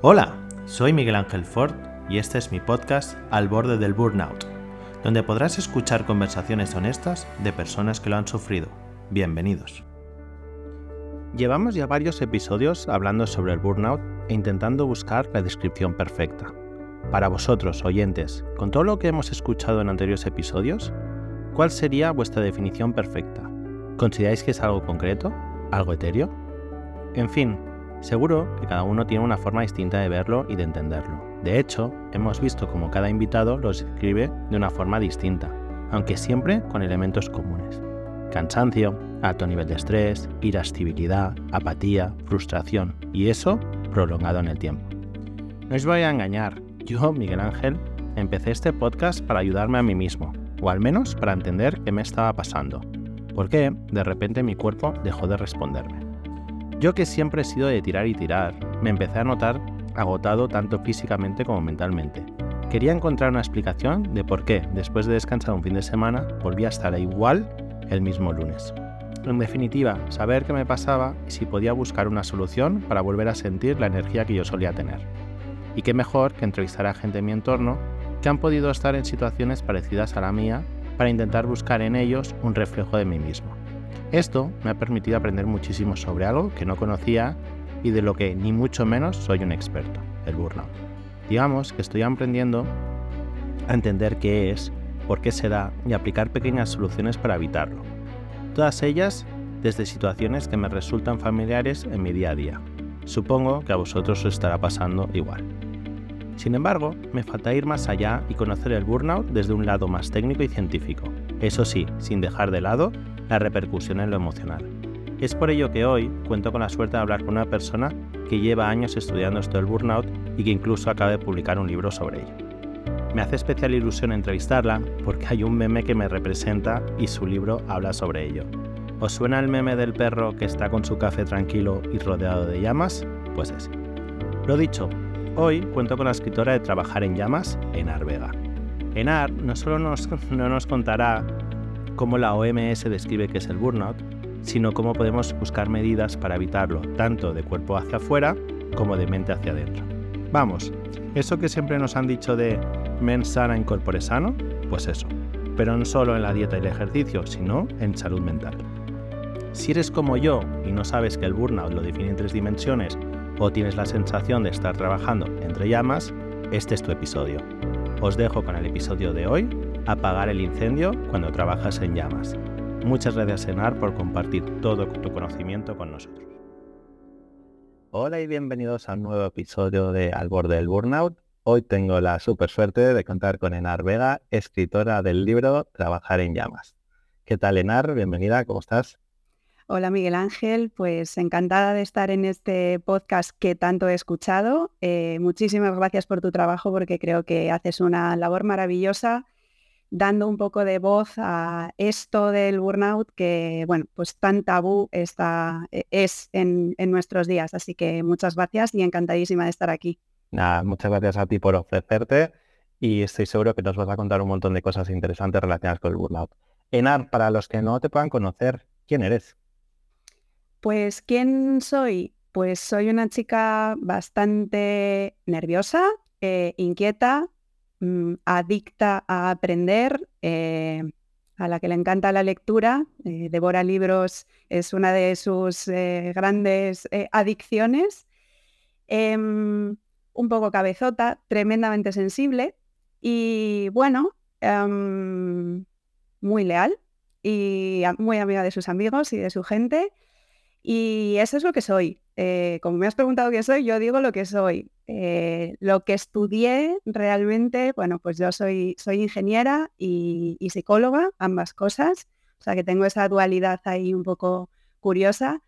Hola, soy Miguel Ángel Ford y este es mi podcast Al borde del burnout, donde podrás escuchar conversaciones honestas de personas que lo han sufrido. Bienvenidos. Llevamos ya varios episodios hablando sobre el burnout e intentando buscar la descripción perfecta. Para vosotros, oyentes, con todo lo que hemos escuchado en anteriores episodios, ¿cuál sería vuestra definición perfecta? ¿Consideráis que es algo concreto? ¿Algo etéreo? En fin, Seguro que cada uno tiene una forma distinta de verlo y de entenderlo. De hecho, hemos visto cómo cada invitado lo escribe de una forma distinta, aunque siempre con elementos comunes. Cansancio, alto nivel de estrés, irascibilidad, apatía, frustración, y eso prolongado en el tiempo. No os voy a engañar, yo, Miguel Ángel, empecé este podcast para ayudarme a mí mismo, o al menos para entender qué me estaba pasando. ¿Por qué de repente mi cuerpo dejó de responderme? Yo que siempre he sido de tirar y tirar, me empecé a notar agotado tanto físicamente como mentalmente. Quería encontrar una explicación de por qué, después de descansar un fin de semana, volví a estar igual el mismo lunes. En definitiva, saber qué me pasaba y si podía buscar una solución para volver a sentir la energía que yo solía tener. Y qué mejor que entrevistar a gente en mi entorno que han podido estar en situaciones parecidas a la mía para intentar buscar en ellos un reflejo de mí mismo. Esto me ha permitido aprender muchísimo sobre algo que no conocía y de lo que ni mucho menos soy un experto, el burnout. Digamos que estoy aprendiendo a entender qué es, por qué se da y aplicar pequeñas soluciones para evitarlo. Todas ellas desde situaciones que me resultan familiares en mi día a día. Supongo que a vosotros os estará pasando igual. Sin embargo, me falta ir más allá y conocer el burnout desde un lado más técnico y científico. Eso sí, sin dejar de lado la repercusión en lo emocional. Es por ello que hoy cuento con la suerte de hablar con una persona que lleva años estudiando esto del burnout y que incluso acaba de publicar un libro sobre ello. Me hace especial ilusión entrevistarla porque hay un meme que me representa y su libro habla sobre ello. ¿Os suena el meme del perro que está con su café tranquilo y rodeado de llamas? Pues es. Lo dicho, hoy cuento con la escritora de Trabajar en Llamas, Enar Vega. Enar no solo nos, no nos contará cómo la OMS describe que es el burnout, sino cómo podemos buscar medidas para evitarlo, tanto de cuerpo hacia afuera como de mente hacia adentro. Vamos, eso que siempre nos han dicho de mens sana en corpore sano, pues eso, pero no solo en la dieta y el ejercicio, sino en salud mental. Si eres como yo y no sabes que el burnout lo define en tres dimensiones o tienes la sensación de estar trabajando entre llamas, este es tu episodio. Os dejo con el episodio de hoy apagar el incendio cuando trabajas en llamas. Muchas gracias, Enar, por compartir todo tu conocimiento con nosotros. Hola y bienvenidos a un nuevo episodio de Al borde del burnout. Hoy tengo la super suerte de contar con Enar Vega, escritora del libro Trabajar en llamas. ¿Qué tal, Enar? Bienvenida, ¿cómo estás? Hola Miguel Ángel, pues encantada de estar en este podcast que tanto he escuchado. Eh, muchísimas gracias por tu trabajo porque creo que haces una labor maravillosa dando un poco de voz a esto del burnout que, bueno, pues tan tabú está, e, es en, nuestros días. Así que muchas gracias y encantadísima de estar aquí. Nada, muchas gracias a ti por ofrecerte y estoy seguro que nos vas a contar un montón de cosas interesantes relacionadas con el burnout. Enar, para los que no te puedan conocer, ¿quién eres? Pues, ¿quién soy? Pues soy una chica bastante nerviosa, eh, inquieta, Mm, adicta a aprender, eh, a la que le encanta la lectura, eh, devora libros, es una de sus eh, grandes adicciones, em, un poco cabezota, tremendamente sensible y bueno, em, muy leal y muy amiga de sus amigos y de su gente. Y eso es lo que soy. Como me has preguntado qué soy, yo digo lo que soy. Eh, lo que estudié realmente, bueno, pues yo soy, ingeniera y, psicóloga, ambas cosas, o sea que tengo esa dualidad ahí un poco curiosa.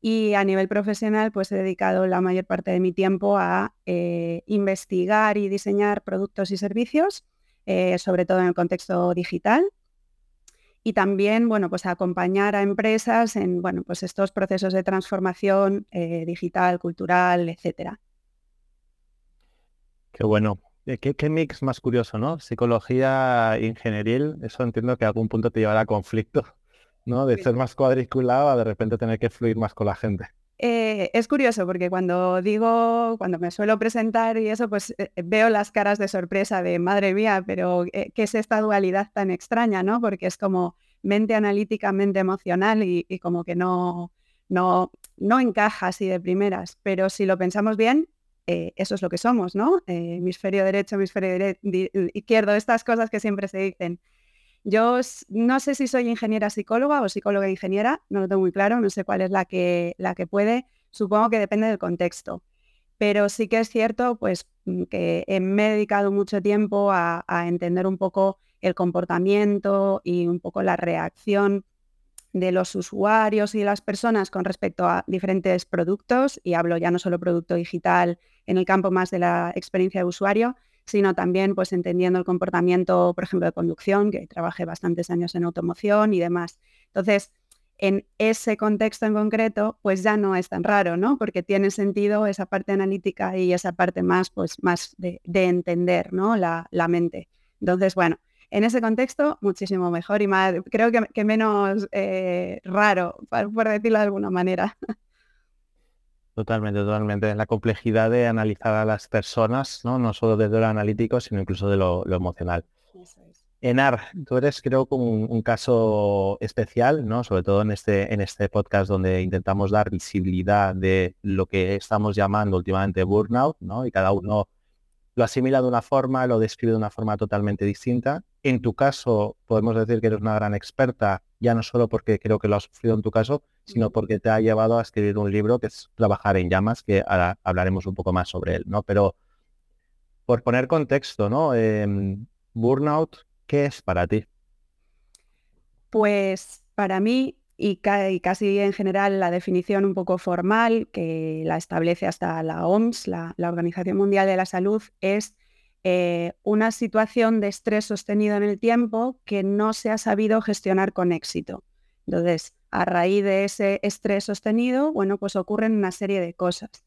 Y a nivel profesional pues he dedicado la mayor parte de mi tiempo a eh, investigar y diseñar productos y servicios, eh, sobre todo en el contexto digital y también, bueno, pues acompañar a empresas en, bueno, pues estos procesos de transformación digital, cultural, etcétera. Qué bueno. Eh, ¿Qué, mix más curioso, ¿no? Psicología ingenieril, eso entiendo que a algún punto te llevará a conflicto, ¿no? De ser más cuadriculado a de repente tener que fluir más con la gente. Eh, es curioso porque cuando digo, cuando me suelo presentar y eso, pues eh, veo las caras de sorpresa de madre mía, pero ¿qué es esta dualidad tan extraña, no? Porque es como mente analítica, mente emocional y, como que no, no, no encaja así de primeras. Pero si lo pensamos bien, eh, eso es lo que somos, ¿no? hemisferio derecho, hemisferio izquierdo, estas cosas que siempre se dicen. Yo no sé si soy ingeniera psicóloga o psicóloga ingeniera, no lo tengo muy claro, no sé cuál es la que, la que puede, supongo que depende del contexto. Pero sí que es cierto pues, mm, que me he dedicado mucho tiempo a, entender un poco el comportamiento y un poco la reacción de los usuarios y de las personas con respecto a diferentes productos, y hablo ya no solo producto digital en el campo más de la experiencia de usuario, sino también pues entendiendo el comportamiento, por ejemplo, de conducción, que trabajé bastantes años en automoción y demás. Entonces, en ese contexto en concreto, pues ya no es tan raro, ¿no? Porque tiene sentido esa parte analítica y esa parte más, pues, más de, entender, ¿no? La, mente. Entonces, bueno, en ese contexto, muchísimo mejor y más, creo que, menos eh, raro, por decirlo de alguna manera. Totalmente, totalmente. La complejidad de analizar a las personas, no, no solo desde lo analítico, sino incluso de lo, emocional. Enar, tú eres creo como un, caso especial, ¿no? Sobre todo en este, en este podcast donde intentamos dar visibilidad de lo que estamos llamando últimamente burnout, ¿no? Y cada uno lo asimila de una forma, lo describe de una forma totalmente distinta. En tu caso, podemos decir que eres una gran experta, ya no solo porque creo que lo has sufrido en tu caso, sino porque te ha llevado a escribir un libro que es Trabajar en llamas, que ahora hablaremos un poco más sobre él, ¿no? Pero por poner contexto, ¿no? Em, burnout, ¿qué es para ti? Pues para mí y, casi en general la definición un poco formal que la establece hasta la OMS, la, Organización Mundial de la Salud, es eh, una situación de estrés sostenido en el tiempo que no se ha sabido gestionar con éxito. Entonces, a raíz de ese estrés sostenido, bueno, pues ocurren una serie de cosas.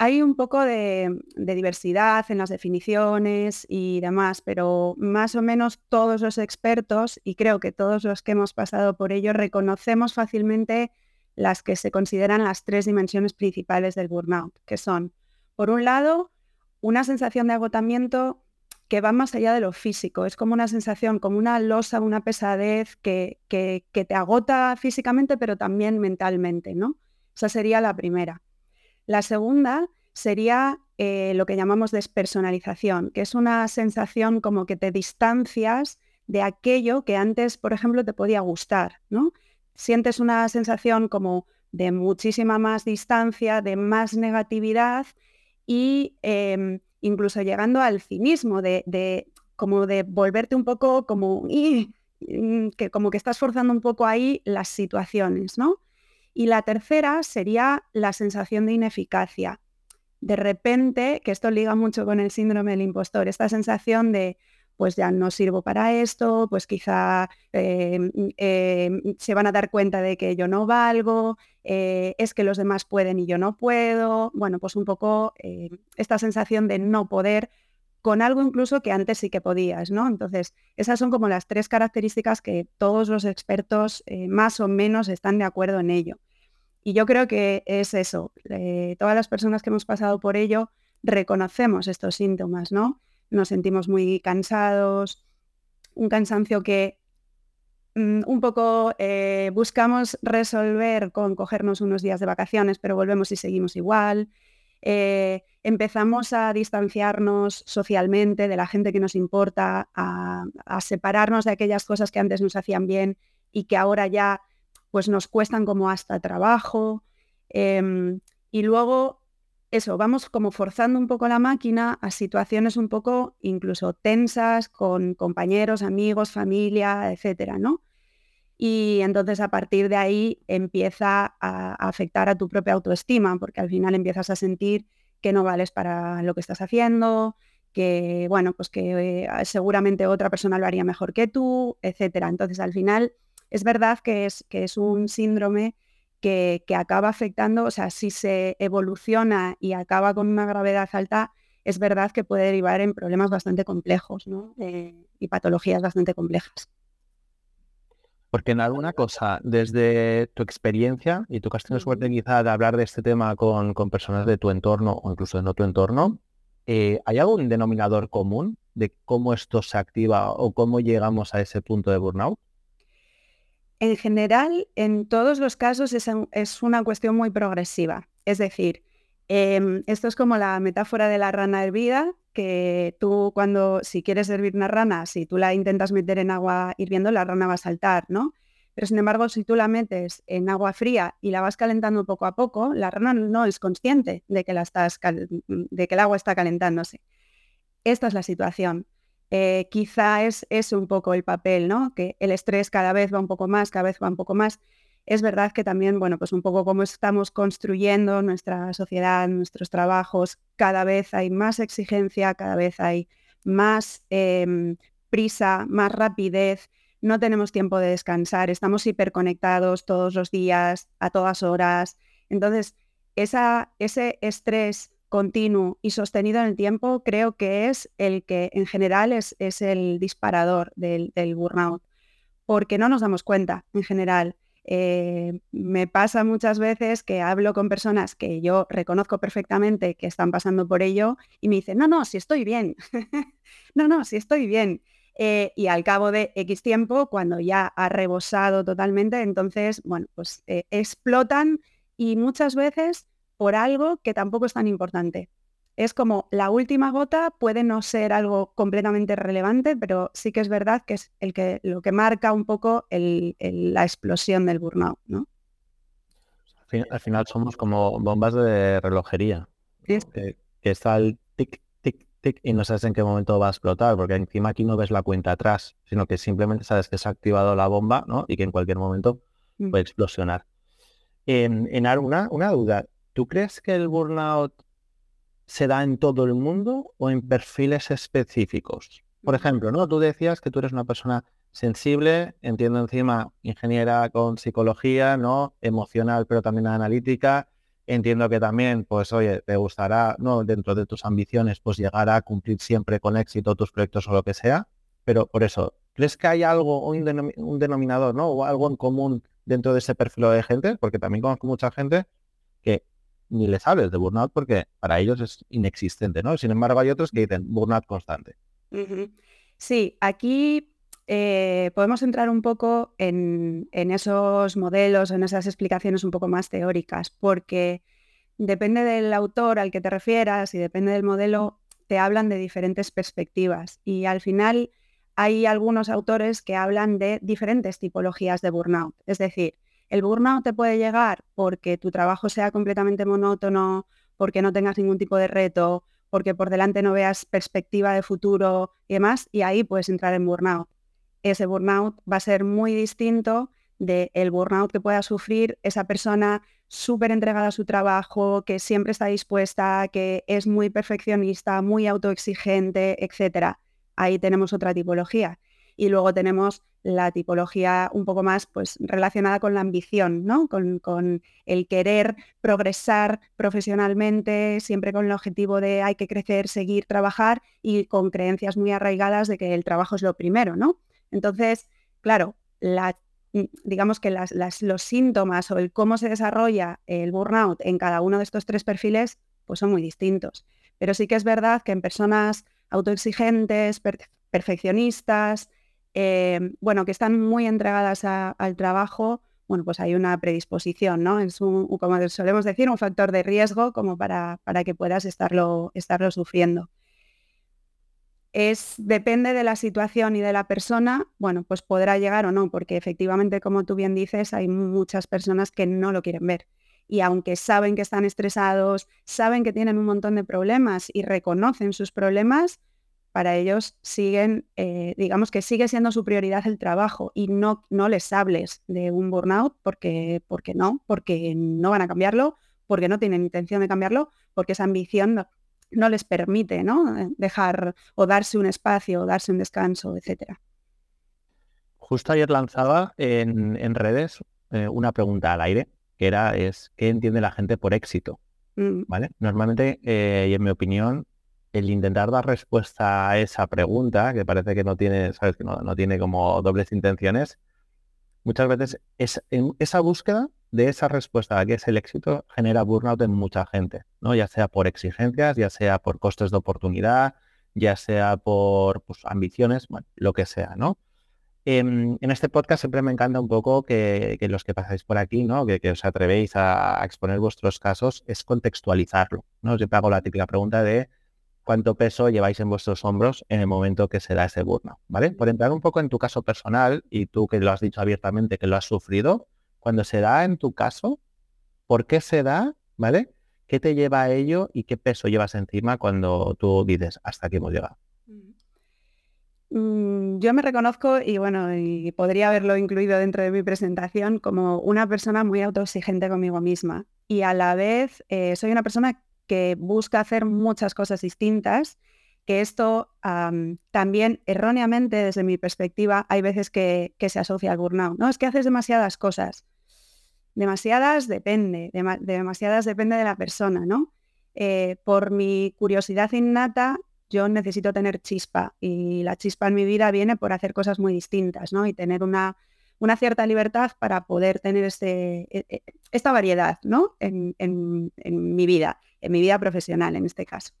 Hay un poco de, diversidad en las definiciones y demás, pero más o menos todos los expertos, y creo que todos los que hemos pasado por ello, reconocemos fácilmente las que se consideran las tres dimensiones principales del burnout, que son, por un lado, una sensación de agotamiento que va más allá de lo físico. Es como una sensación, como una losa, una pesadez que, que, te agota físicamente, pero también mentalmente, ¿no? Esa sería la primera. La segunda sería eh, lo que llamamos despersonalización, que es una sensación como que te distancias de aquello que antes, por ejemplo, te podía gustar, ¿no? Sientes una sensación como de muchísima más distancia, de más negatividad y em, incluso llegando al cinismo, de, como de volverte un poco como, mm, que, como que estás forzando un poco ahí las situaciones, ¿no? Y la tercera sería la sensación de ineficacia. De repente, que esto liga mucho con el síndrome del impostor, esta sensación de, pues ya no sirvo para esto, pues quizá em, em, se van a dar cuenta de que yo no valgo, eh, es que los demás pueden y yo no puedo. Bueno, pues un poco eh, esta sensación de no poder con algo incluso que antes sí que podías, ¿no? Entonces, esas son como las tres características que todos los expertos eh, más o menos están de acuerdo en ello. Y yo creo que es eso. Eh, todas las personas que hemos pasado por ello reconocemos estos síntomas, ¿no? Nos sentimos muy cansados, un cansancio que mm, un poco eh, buscamos resolver con cogernos unos días de vacaciones, pero volvemos y seguimos igual. Eh, empezamos a distanciarnos socialmente de la gente que nos importa, a, a, separarnos de aquellas cosas que antes nos hacían bien y que ahora ya pues nos cuestan como hasta trabajo. Em, y luego, eso, vamos como forzando un poco la máquina a situaciones un poco incluso tensas con compañeros, amigos, familia, etcétera, ¿no? Y entonces a partir de ahí empieza a, afectar a tu propia autoestima, porque al final empiezas a sentir que no vales para lo que estás haciendo, que bueno, pues que eh, seguramente otra persona lo haría mejor que tú, etcétera. Entonces al final es verdad que es, que es un síndrome que, acaba afectando, o sea, si se evoluciona y acaba con una gravedad alta, es verdad que puede derivar en problemas bastante complejos y patologías bastante complejas. Porque en alguna cosa, desde tu experiencia, y tú que has tenido suerte quizá de hablar de este tema con, personas de tu entorno o incluso de no tu entorno, eh, ¿hay algún denominador común de cómo esto se activa o cómo llegamos a ese punto de burnout? En general, en todos los casos es, una cuestión muy progresiva. Es decir, em, esto es como la metáfora de la rana hervida, que tú cuando, si quieres hervir una rana, si tú la intentas meter en agua hirviendo, la rana va a saltar, ¿no? Pero sin embargo, si tú la metes en agua fría y la vas calentando poco a poco, la rana no es consciente de que, la estás de que el agua está calentándose. Esta es la situación. Eh, quizá es, es un poco el papel, ¿no? Que el estrés cada vez va un poco más, cada vez va un poco más es verdad que también, bueno, pues un poco como estamos construyendo nuestra sociedad, nuestros trabajos, cada vez hay más exigencia, cada vez hay más em, prisa, más rapidez, no tenemos tiempo de descansar, estamos hiperconectados todos los días, a todas horas. Entonces, ese estrés continuo y sostenido en el tiempo creo que es el que en general es, es el disparador del, burnout, porque no nos damos cuenta en general. Eh, me pasa muchas veces que hablo con personas que yo reconozco perfectamente que están pasando por ello y me dicen, no, no, si estoy bien, no, no, si estoy bien. Eh, y al cabo de X tiempo, cuando ya ha rebosado totalmente, entonces, bueno, pues eh, explotan y muchas veces por algo que tampoco es tan importante es como la última gota puede no ser algo completamente relevante, pero sí que es verdad que es el que, lo que marca un poco la explosión del burnout, ¿no? Al final somos como bombas de relojería. Que, está el tic, tic, tic y no sabes en qué momento va a explotar, porque encima aquí no ves la cuenta atrás, sino que simplemente sabes que se ha activado la bomba ¿no? y que en cualquier momento mm. puede explosionar. En, en una, una duda, ¿tú crees que el burnout se da en todo el mundo o en perfiles específicos? Por ejemplo, ¿no? Tú decías que tú eres una persona sensible, entiendo encima ingeniera con psicología, ¿no? Emocional, pero también analítica. Entiendo que también, pues, oye, te gustará, ¿no? Dentro de tus ambiciones, pues llegar a cumplir siempre con éxito tus proyectos o lo que sea. Pero por eso, ¿crees que hay algo, un, un denominador, ¿no? O algo en común dentro de ese perfil de gente? Porque también conozco mucha gente que ni les hables de burnout porque para ellos es inexistente, ¿no? Sin embargo, hay otros que dicen burnout constante. Sí, aquí eh, podemos entrar un poco en, esos modelos, en esas explicaciones un poco más teóricas, porque depende del autor al que te refieras y depende del modelo, te hablan de diferentes perspectivas. Y al final hay algunos autores que hablan de diferentes tipologías de burnout. Es decir, el burnout te puede llegar porque tu trabajo sea completamente monótono, porque no tengas ningún tipo de reto, porque por delante no veas perspectiva de futuro y demás, y ahí puedes entrar en burnout. Ese burnout va a ser muy distinto del burnout que pueda sufrir esa persona súper entregada a su trabajo, que siempre está dispuesta, que es muy perfeccionista, muy autoexigente, etc. Ahí tenemos otra tipología. Y luego tenemos la tipología un poco más pues, relacionada con la ambición, ¿no? Con, el querer progresar profesionalmente, siempre con el objetivo de hay que crecer, seguir, trabajar y con creencias muy arraigadas de que el trabajo es lo primero, ¿no? Entonces, claro, la, mm, digamos que los síntomas o el cómo se desarrolla el burnout en cada uno de estos tres perfiles pues son muy distintos. Pero sí que es verdad que en personas autoexigentes, perfeccionistas, eh, bueno, que están muy entregadas al trabajo, bueno, pues hay una predisposición, ¿no? Es un, como solemos decir, un factor de riesgo como para, para que puedas estarlo, estarlo sufriendo. Es, depende de la situación y de la persona, bueno, pues podrá llegar o no, porque efectivamente, como tú bien dices, hay muchas personas que no lo quieren ver. Y aunque saben que están estresados, saben que tienen un montón de problemas y reconocen sus problemas, para ellos siguen, eh, digamos que sigue siendo su prioridad el trabajo y no, no les hables de un burnout porque, porque no, porque no van a cambiarlo, porque no tienen intención de cambiarlo, porque esa ambición no, les permite ¿no? Eh, dejar o darse un espacio, o darse un descanso, etc. Justo ayer lanzaba en, redes eh, una pregunta al aire, que era, es, ¿qué entiende la gente por éxito? Mm. ¿Vale? Normalmente, y en mi opinión, el intentar dar respuesta a esa pregunta, que parece que no tiene, sabes, que no, tiene como dobles intenciones, muchas veces es, en esa búsqueda de esa respuesta a que es el éxito genera burnout en mucha gente, ¿no? Ya sea por exigencias, ya sea por costes de oportunidad, ya sea por pues, ambiciones, lo que sea, ¿no? En, este podcast siempre me encanta un poco que, los que pasáis por aquí, ¿no? Que, os atrevéis a, exponer vuestros casos, es contextualizarlo, ¿no? Siempre hago la típica pregunta de cuánto peso lleváis en vuestros hombros en el momento que se da ese burnout, ¿vale? Por entrar un poco en tu caso personal y tú que lo has dicho abiertamente que lo has sufrido, cuando se da en tu caso, ¿por qué se da? ¿Vale? ¿Qué te lleva a ello y qué peso llevas encima cuando tú dices hasta aquí hemos llegado? Mm, yo me reconozco y bueno, y podría haberlo incluido dentro de mi presentación como una persona muy autoexigente conmigo misma y a la vez eh, soy una persona que busca hacer muchas cosas distintas, que esto también erróneamente desde mi perspectiva hay veces que, se asocia al burnout. No, es que haces demasiadas cosas. Demasiadas depende, demasiadas depende de la persona, ¿no? Eh, por mi curiosidad innata, yo necesito tener chispa y la chispa en mi vida viene por hacer cosas muy distintas, ¿no? Y tener una, una cierta libertad para poder tener este, e, e, esta variedad, ¿no? En, mi vida, en mi vida profesional en este caso.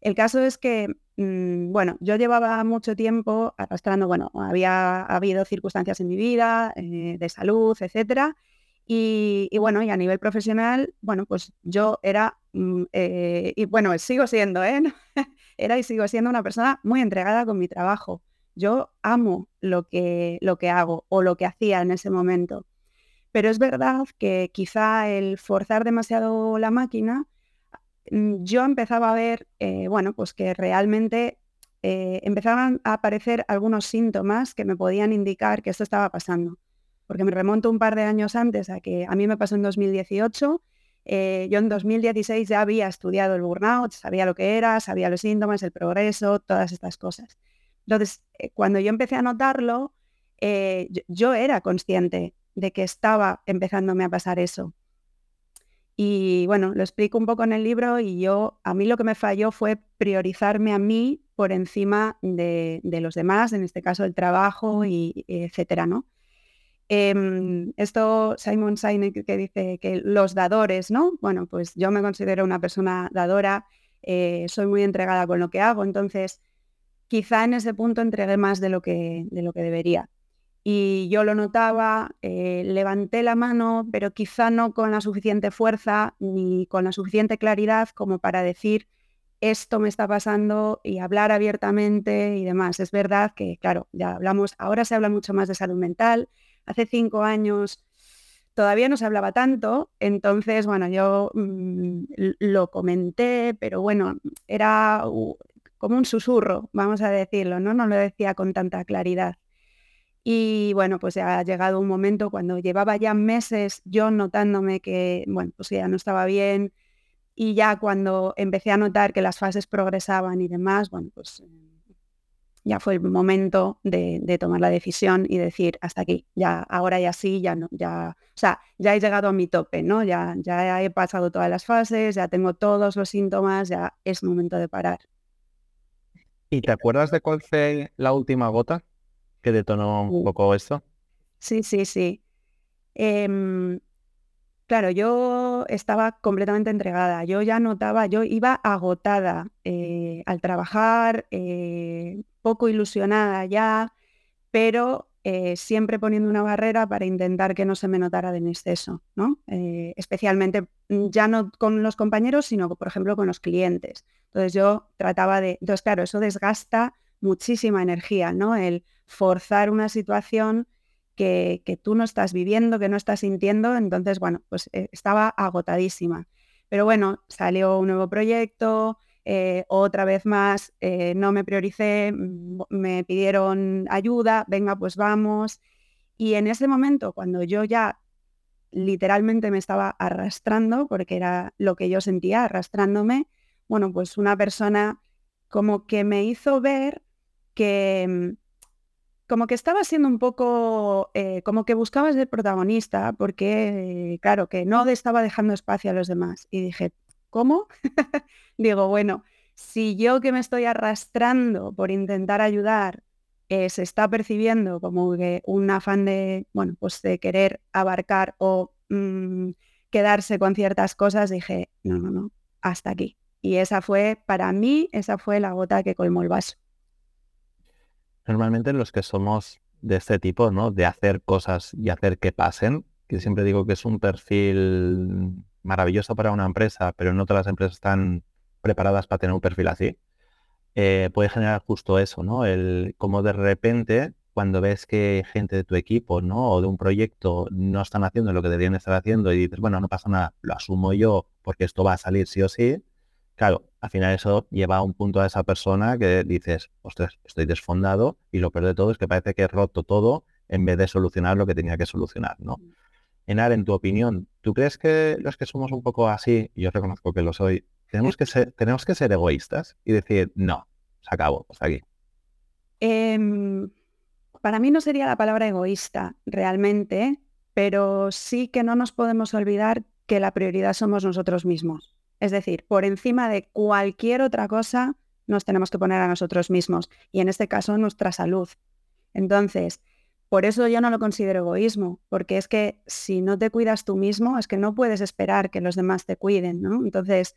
El caso es que, mm, bueno, yo llevaba mucho tiempo arrastrando, bueno, había habido circunstancias en mi vida, eh, de salud, etcétera, y, bueno, y a nivel profesional, bueno, pues yo era, mm, eh, y bueno, sigo siendo, ¿eh? era y sigo siendo una persona muy entregada con mi trabajo. Yo amo lo que, lo que hago o lo que hacía en ese momento. Pero es verdad que quizá el forzar demasiado la máquina, mm, yo empezaba a ver, eh, bueno, pues que realmente eh, empezaban a aparecer algunos síntomas que me podían indicar que esto estaba pasando. Porque me remonto un par de años antes a que a mí me pasó en 2018 eh, yo en 2016 ya había estudiado el burnout, sabía lo que era, sabía los síntomas, el progreso, todas estas cosas. Entonces, eh, cuando yo empecé a notarlo, eh, yo, era consciente de que estaba empezándome a pasar eso. Y bueno, lo explico un poco en el libro y yo, a mí lo que me falló fue priorizarme a mí por encima de, de los demás, en este caso el trabajo y etcétera, ¿no? Em, esto Simon Sinek que dice que los dadores, ¿no? Bueno, pues yo me considero una persona dadora, eh, soy muy entregada con lo que hago, entonces quizá en ese punto entregué más de lo que, de lo que debería. Y yo lo notaba, eh, levanté la mano, pero quizá no con la suficiente fuerza ni con la suficiente claridad como para decir esto me está pasando y hablar abiertamente y demás. Es verdad que, claro, ya hablamos, ahora se habla mucho más de salud mental, hace cinco años todavía no se hablaba tanto, entonces, bueno, yo mm, lo comenté, pero bueno, era como un susurro, vamos a decirlo, ¿no? No lo decía con tanta claridad. Y bueno, pues ya ha llegado un momento cuando llevaba ya meses yo notándome que, bueno, pues ya no estaba bien y ya cuando empecé a notar que las fases progresaban y demás, bueno, pues ya fue el momento de, tomar la decisión y decir hasta aquí, ya ahora ya sí, ya no, ya, o sea, ya he llegado a mi tope, ¿no? Ya, ya he pasado todas las fases, ya tengo todos los síntomas, ya es momento de parar. ¿Y te acuerdas de cuál fue la última gota que detonó un poco esto? Sí, sí, sí. Em, claro, yo estaba completamente entregada. Yo ya notaba, yo iba agotada eh, al trabajar, eh, poco ilusionada ya, pero eh, siempre poniendo una barrera para intentar que no se me notara de exceso, ¿no? Eh, especialmente mm, ya no con los compañeros, sino por ejemplo con los clientes. Entonces yo trataba de, entonces claro, eso desgasta muchísima energía, ¿no? El forzar una situación que, que, tú no estás viviendo, que no estás sintiendo, entonces bueno, pues eh, estaba agotadísima. Pero bueno, salió un nuevo proyecto, eh, otra vez más eh, no me prioricé, mm, me pidieron ayuda, venga, pues vamos. Y en ese momento, cuando yo ya literalmente me estaba arrastrando, porque era lo que yo sentía, arrastrándome, bueno, pues una persona como que me hizo ver que mm, como que estaba siendo un poco, eh, como que buscaba ser protagonista, porque, claro, que no estaba dejando espacio a los demás. Y dije, ¿Cómo? Digo, bueno, si yo que me estoy arrastrando por intentar ayudar, eh, se está percibiendo como un afán de, bueno, pues de querer abarcar o mm, quedarse con ciertas cosas, dije, no, no, no, hasta aquí. Y esa fue, para mí, esa fue la gota que colmó el vaso. Normalmente los que somos de este tipo, ¿no? De hacer cosas y hacer que pasen, que siempre digo que es un perfil maravilloso para una empresa, pero no todas las empresas están preparadas para tener un perfil así. Eh, puede generar justo eso, ¿no? El como de repente cuando ves que gente de tu equipo, ¿no? O de un proyecto no están haciendo lo que deberían estar haciendo y dices, bueno, no pasa nada, lo asumo yo porque esto va a salir sí o sí. Claro, al final eso lleva a un punto a esa persona que dices, ostras, estoy desfondado y lo peor de todo es que parece que he roto todo en vez de solucionar lo que tenía que solucionar, ¿no? Mm. Enar, en tu opinión, ¿tú crees que los que somos un poco así, yo reconozco que lo soy, tenemos que ser, tenemos que ser egoístas y decir, no, se acabó, pues aquí? Em, para mí no sería la palabra egoísta realmente, pero sí que no nos podemos olvidar que la prioridad somos nosotros mismos. Es decir, por encima de cualquier otra cosa, nos tenemos que poner a nosotros mismos y en este caso nuestra salud. Entonces, por eso yo no lo considero egoísmo, porque es que si no te cuidas tú mismo, es que no puedes esperar que los demás te cuiden, ¿no? Entonces,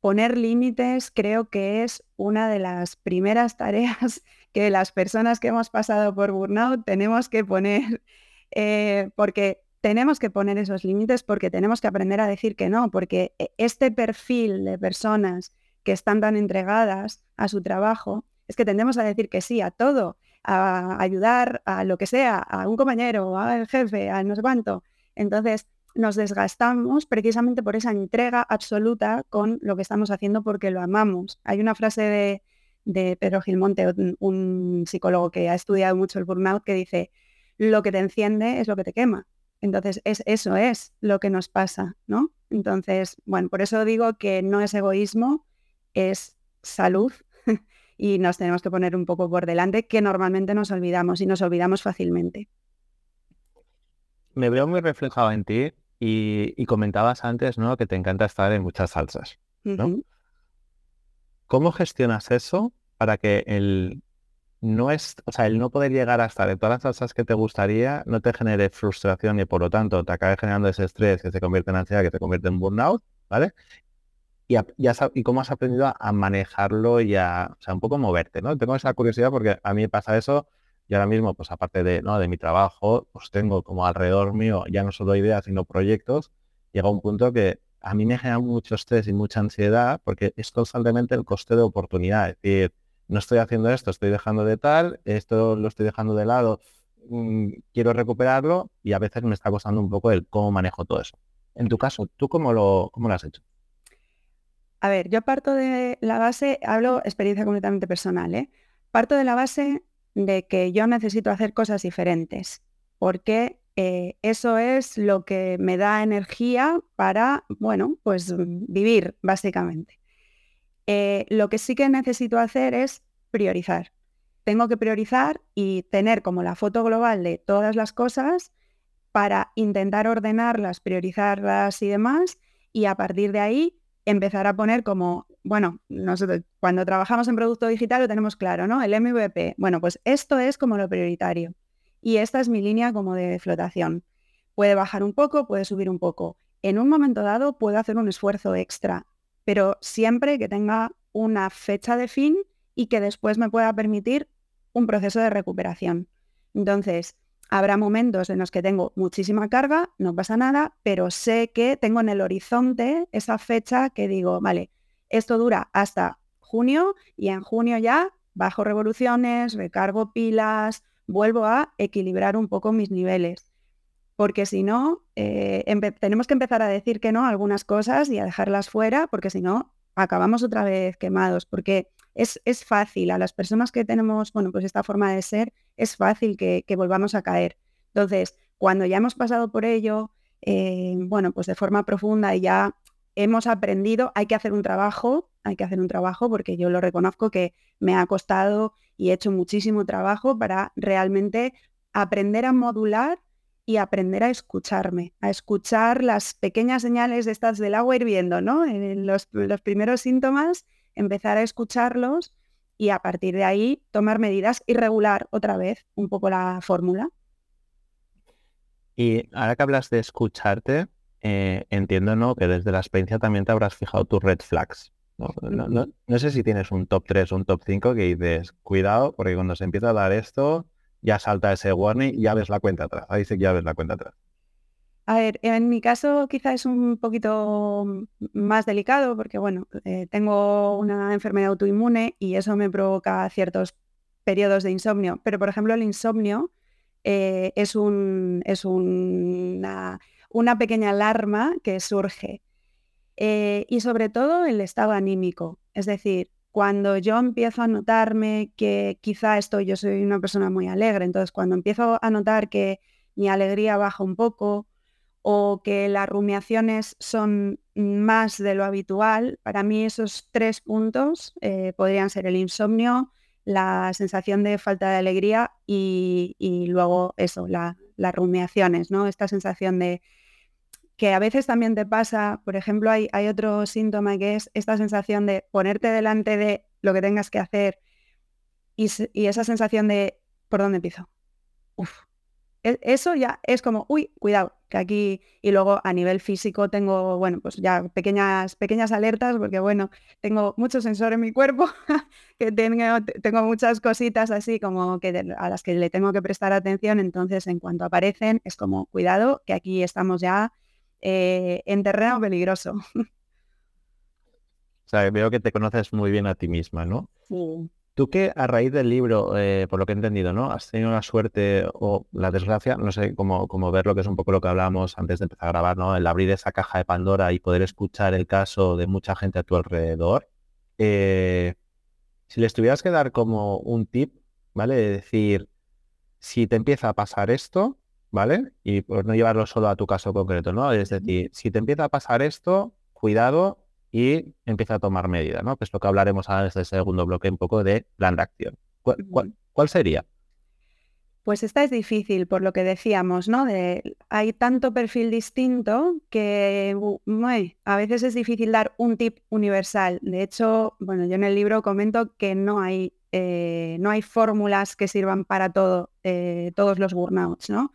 poner límites creo que es una de las primeras tareas que las personas que hemos pasado por burnout tenemos que poner, eh, porque tenemos que poner esos límites, porque tenemos que aprender a decir que no, porque e, este perfil de personas que están tan entregadas a su trabajo, es que tendemos a decir que sí a todo, a ayudar a lo que sea, a un compañero, al jefe, a no sé cuánto. Entonces, nos desgastamos precisamente por esa entrega absoluta con lo que estamos haciendo porque lo amamos. Hay una frase de, de Pedro Gilmonte, un, psicólogo que ha estudiado mucho el burnout, que dice, lo que te enciende es lo que te quema. Entonces, es, eso es lo que nos pasa, ¿no? Entonces, bueno, por eso digo que no es egoísmo, es salud y nos tenemos que poner un poco por delante, que normalmente nos olvidamos y nos olvidamos fácilmente. Me veo muy reflejado en ti y, comentabas antes, ¿no? Que te encanta estar en muchas salsas, ¿no? ¿Cómo gestionas eso para que el no es, o sea, el no poder llegar a estar en todas las salsas que te gustaría no te genere frustración y por lo tanto te acabe generando ese estrés que se convierte en ansiedad, que te convierte en burnout, ¿vale? Y, y cómo has aprendido a, manejarlo y a, o sea, un poco moverte, ¿no? Tengo esa curiosidad porque a mí pasa eso y ahora mismo, pues aparte de, ¿no? de mi trabajo, pues tengo como alrededor mío ya no solo ideas, sino proyectos. Llega un punto que a mí me genera mucho estrés y mucha ansiedad porque es constantemente el coste de oportunidad. Es decir, no estoy haciendo esto, estoy dejando de tal, esto lo estoy dejando de lado, mm, quiero recuperarlo y a veces me está costando un poco el cómo manejo todo eso. En tu caso, ¿tú cómo lo, cómo lo has hecho? A ver, yo parto de la base, hablo experiencia completamente personal, ¿eh? Parto de la base de que yo necesito hacer cosas diferentes, porque eh, eso es lo que me da energía para, bueno, pues mm, vivir, básicamente. Eh, lo que sí que necesito hacer es priorizar. Tengo que priorizar y tener como la foto global de todas las cosas para intentar ordenarlas, priorizarlas y demás, y a partir de ahí empezar a poner como bueno, nosotros cuando trabajamos en producto digital lo tenemos claro, ¿no? El MVP. Bueno, pues esto es como lo prioritario. Y esta es mi línea como de flotación. Puede bajar un poco, puede subir un poco. En un momento dado puedo hacer un esfuerzo extra, pero siempre que tenga una fecha de fin y que después me pueda permitir un proceso de recuperación. Entonces, habrá momentos en los que tengo muchísima carga, no pasa nada, pero sé que tengo en el horizonte esa fecha que digo, vale, esto dura hasta junio y en junio ya bajo revoluciones, recargo pilas, vuelvo a equilibrar un poco mis niveles. Porque si no, eh, tenemos que empezar a decir que no a algunas cosas y a dejarlas fuera, porque si no, acabamos otra vez quemados. Porque es, es, fácil, a las personas que tenemos, bueno, pues esta forma de ser, es fácil que, volvamos a caer. Entonces, cuando ya hemos pasado por ello, eh, bueno, pues de forma profunda y ya hemos aprendido, hay que hacer un trabajo, hay que hacer un trabajo porque yo lo reconozco que me ha costado y he hecho muchísimo trabajo para realmente aprender a modular y aprender a escucharme, a escuchar las pequeñas señales de estas del agua hirviendo, ¿no? En los, los primeros síntomas, empezar a escucharlos y a partir de ahí tomar medidas y regular otra vez un poco la fórmula. Y ahora que hablas de escucharte, eh, entiendo ¿no? que desde la experiencia también te habrás fijado tus red flags. ¿no? sé si tienes un top 3 o un top 5 que dices, cuidado, porque cuando se empieza a dar esto, ya salta ese warning y ya ves la cuenta atrás. Ahí sí que ya ves la cuenta atrás. A ver, en mi caso quizá es un poquito más delicado porque, bueno, eh, tengo una enfermedad autoinmune y eso me provoca ciertos periodos de insomnio. Pero, por ejemplo, el insomnio eh, es, un, es una, una, pequeña alarma que surge. Eh, y sobre todo el estado anímico. Es decir, cuando yo empiezo a notarme que quizá estoy, yo soy una persona muy alegre, entonces cuando empiezo a notar que mi alegría baja un poco o que las rumiaciones son más de lo habitual, para mí esos tres puntos eh, podrían ser el insomnio, la sensación de falta de alegría y, luego eso, las rumiaciones, ¿no? Esta sensación de que a veces también te pasa, por ejemplo, hay, hay otro síntoma que es esta sensación de ponerte delante de lo que tengas que hacer y, y esa sensación de, ¿por dónde empiezo? E, eso ya es como, uy, cuidado, que aquí, y luego a nivel físico tengo, bueno, pues ya pequeñas, pequeñas alertas, porque bueno, tengo mucho sensor en mi cuerpo, que tengo, tengo muchas cositas así como que a las que le tengo que prestar atención, entonces en cuanto aparecen es como, cuidado, que aquí estamos ya eh, en terreno peligroso. O sea, veo que te conoces muy bien a ti misma, ¿no? Sí. Tú que a raíz del libro, eh, por lo que he entendido, ¿no? Has tenido la suerte o la desgracia, no sé cómo, cómo ver lo que es un poco lo que hablábamos antes de empezar a grabar, ¿no? El abrir esa caja de Pandora y poder escuchar el caso de mucha gente a tu alrededor. Eh, si les tuvieras que dar como un tip, ¿vale? De decir, si te empieza a pasar esto, ¿vale? Y por no llevarlo solo a tu caso concreto, ¿no? Es decir, si te empieza a pasar esto, cuidado, y empieza a tomar medidas, ¿no? Que es lo que hablaremos ahora en este segundo bloque un poco de plan de acción. ¿Cuál, sería? Pues esta es difícil, por lo que decíamos, ¿no? De, hay tanto perfil distinto que a veces es difícil dar un tip universal. De hecho, bueno, yo en el libro comento que no hay, eh, no hay fórmulas que sirvan para todo, eh, todos los burnouts, ¿no?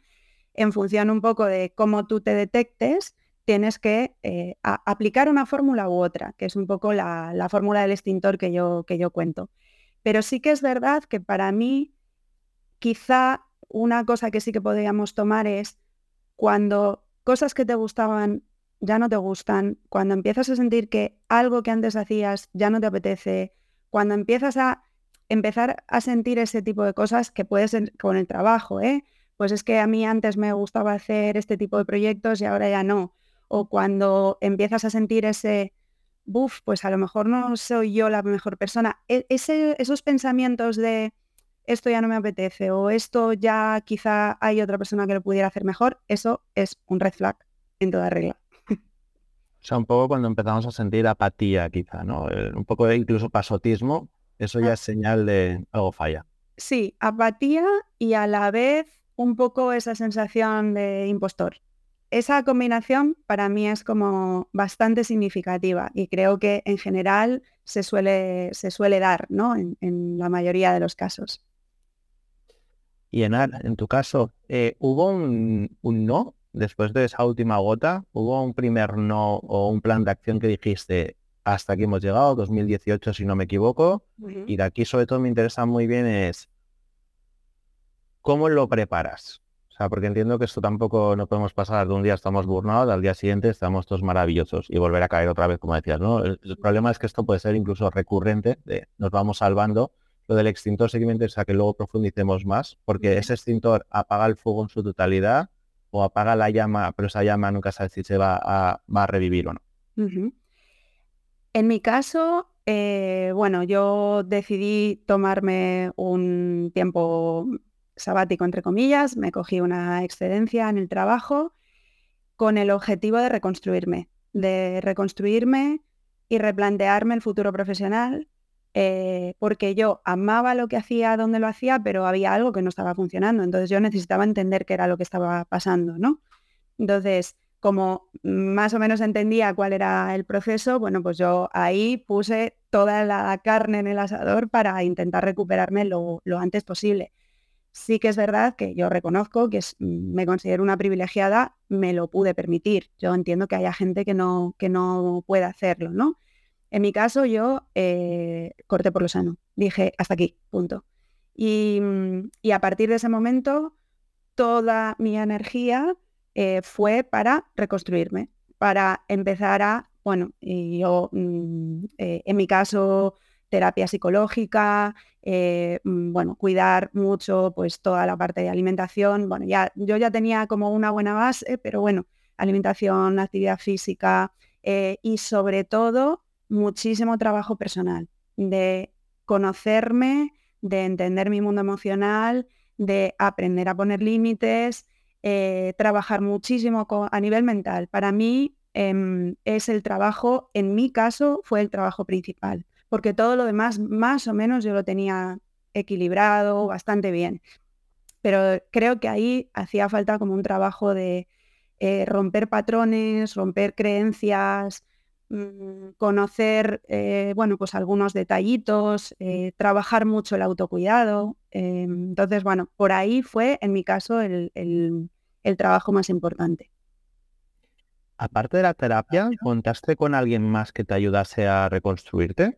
En función un poco de cómo tú te detectes, tienes que eh, aplicar una fórmula u otra, que es un poco la, fórmula del extintor que yo, que yo cuento. Pero sí que es verdad que para mí, quizá una cosa que sí que podríamos tomar es cuando cosas que te gustaban ya no te gustan, cuando empiezas a sentir que algo que antes hacías ya no te apetece, cuando empiezas a empezar a sentir ese tipo de cosas que puedes con el trabajo, ¿eh? Pues es que a mí antes me gustaba hacer este tipo de proyectos y ahora ya no o cuando empiezas a sentir ese, buf, pues a lo mejor no soy yo la mejor persona. E, esos pensamientos de esto ya no me apetece o esto ya quizá hay otra persona que lo pudiera hacer mejor, eso es un red flag en toda regla. O sea, un poco cuando empezamos a sentir apatía quizá, ¿no? Eh, un poco de incluso pasotismo, eso ya ah. es señal de algo falla. Sí, apatía y a la vez un poco esa sensación de impostor esa combinación para mí es como bastante significativa y creo que en general se suele, se suele dar ¿no? en, la mayoría de los casos. Y en, en tu caso, eh, ¿hubo un, no después de esa última gota? ¿Hubo un primer no o un plan de acción que dijiste, hasta aquí hemos llegado, 2018 si no me equivoco? Y de aquí sobre todo me interesa muy bien es, ¿cómo lo preparas? O sea, porque entiendo que esto tampoco no podemos pasar de un día estamos burnados, al día siguiente estamos todos maravillosos y volver a caer otra vez, como decías, ¿no? El, problema es que esto puede ser incluso recurrente, de nos vamos salvando. Lo del extintor seguimiento es a que luego profundicemos más, porque ese extintor apaga el fuego en su totalidad o apaga la llama, pero esa llama nunca sabe si se va a, va a revivir o no. En mi caso, eh, bueno, yo decidí tomarme un tiempo sabático, entre comillas, me cogí una excedencia en el trabajo con el objetivo de reconstruirme, de reconstruirme y replantearme el futuro profesional, eh, porque yo amaba lo que hacía donde lo hacía, pero había algo que no estaba funcionando, entonces yo necesitaba entender qué era lo que estaba pasando, ¿no? Entonces, como más o menos entendía cuál era el proceso, bueno, pues yo ahí puse toda la carne en el asador para intentar recuperarme lo, antes posible. Sí que es verdad que yo reconozco que me considero una privilegiada, me lo pude permitir. Yo entiendo que haya gente que no, que no puede hacerlo, ¿no? En mi caso yo eh, corté por lo sano, dije hasta aquí, punto. Y, y, a partir de ese momento toda mi energía eh, fue para reconstruirme, para empezar a, bueno, yo mm, eh, en mi caso terapia psicológica, eh, mm, bueno, cuidar mucho pues toda la parte de alimentación. Bueno, ya, yo ya tenía como una buena base, pero bueno, alimentación, actividad física y sobre todo muchísimo trabajo personal, de conocerme, de entender mi mundo emocional, de aprender a poner límites, eh, trabajar muchísimo a nivel mental. Para mí em, es el trabajo, en mi caso fue el trabajo principal, porque todo lo demás más o menos yo lo tenía equilibrado, bastante bien. Pero creo que ahí hacía falta como un trabajo de eh, romper patrones, romper creencias, Mm, conocer, eh, bueno, pues algunos detallitos, eh, trabajar mucho el autocuidado. Eh, entonces, bueno, por ahí fue, en mi caso, el, trabajo más importante. Aparte de la terapia, ¿contaste con alguien más que te ayudase a reconstruirte?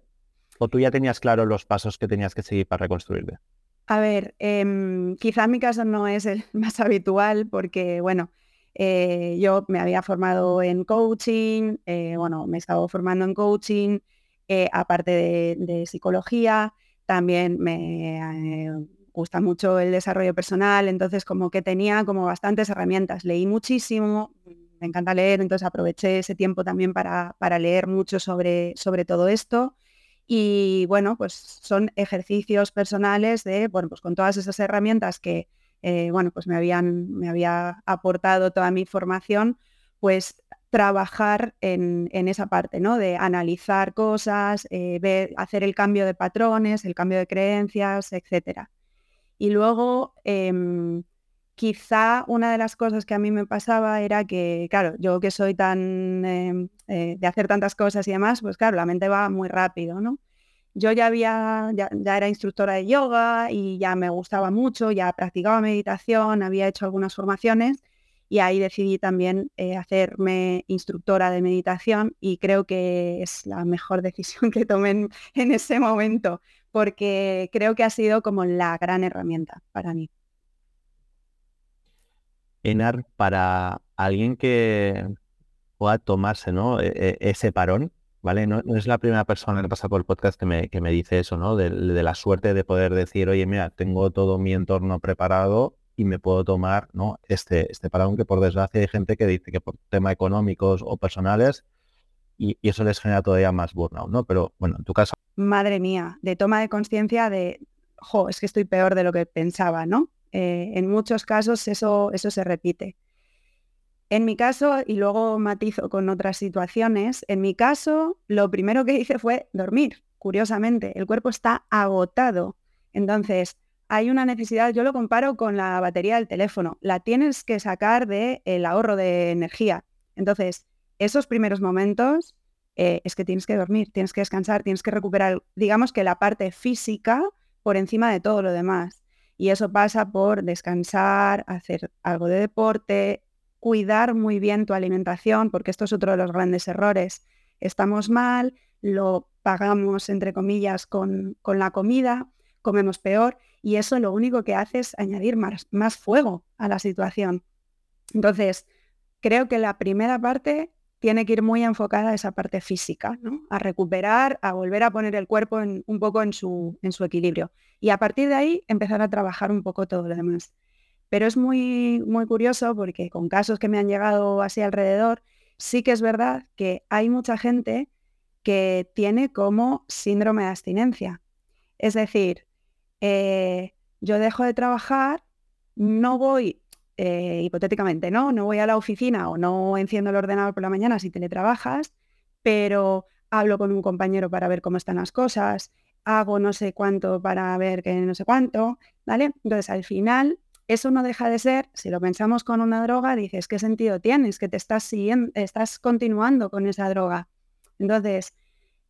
¿O tú ya tenías claro los pasos que tenías que seguir para reconstruirte? A ver, em, quizá mi caso no es el más habitual porque, bueno, eh, yo me había formado en coaching, eh, bueno, me he estado formando en coaching, eh, aparte de, psicología, también me gusta mucho el desarrollo personal, entonces como que tenía como bastantes herramientas, leí muchísimo, me encanta leer, entonces aproveché ese tiempo también para, para leer mucho sobre, sobre todo esto. Y bueno, pues son ejercicios personales de, bueno, pues con todas esas herramientas que, eh, bueno, pues me, habían, me había aportado toda mi formación, pues trabajar en, esa parte, ¿no? De analizar cosas, eh, ver, hacer el cambio de patrones, el cambio de creencias, etc. Y luego, em, quizá una de las cosas que a mí me pasaba era que, claro, yo que soy tan em, eh, de hacer tantas cosas y demás, pues claro, la mente va muy rápido, ¿no? yo ya había, ya, era instructora de yoga y ya me gustaba mucho, ya practicaba meditación, había hecho algunas formaciones y ahí decidí también eh, hacerme instructora de meditación y creo que es la mejor decisión que tomé en, en ese momento porque creo que ha sido como la gran herramienta para mí. Enar, para alguien que pueda tomarse ¿no? E, e, ese parón, ¿vale? No, es la primera persona que pasa por el podcast que me, que me dice eso, ¿no? De, la suerte de poder decir, oye, mira, tengo todo mi entorno preparado y me puedo tomar, ¿no? Este, este parón que por desgracia hay gente que dice que por temas económicos o personales y, eso les genera todavía más burnout, ¿no? Pero bueno, en tu caso... Madre mía, de toma de conciencia de, jo, es que estoy peor de lo que pensaba, ¿no? Eh, en muchos casos eso, eso se repite. En mi caso, y luego matizo con otras situaciones, en mi caso lo primero que hice fue dormir, curiosamente. El cuerpo está agotado. Entonces, hay una necesidad, yo lo comparo con la batería del teléfono, la tienes que sacar del el ahorro de energía. Entonces, esos primeros momentos eh, es que tienes que dormir, tienes que descansar, tienes que recuperar, digamos que la parte física por encima de todo lo demás. Y eso pasa por descansar, hacer algo de deporte, cuidar muy bien tu alimentación, porque esto es otro de los grandes errores. Estamos mal, lo pagamos, entre comillas, con, con la comida, comemos peor y eso lo único que hace es añadir más, más fuego a la situación. Entonces, creo que la primera parte tiene que ir muy enfocada a esa parte física, ¿no? a recuperar, a volver a poner el cuerpo un poco en su, en su equilibrio. Y a partir de ahí empezar a trabajar un poco todo lo demás. Pero es muy, muy curioso porque con casos que me han llegado así alrededor, sí que es verdad que hay mucha gente que tiene como síndrome de abstinencia. Es decir, eh, yo dejo de trabajar, no voy, eh, hipotéticamente, ¿no? No voy a la oficina o no enciendo el ordenador por la mañana si teletrabajas, pero hablo con un compañero para ver cómo están las cosas, hago no sé cuánto para ver que no sé cuánto, ¿vale? Entonces, al final, eso no deja de ser, si lo pensamos con una droga, dices, ¿qué sentido tienes? Que te estás siguiendo, estás continuando con esa droga. Entonces,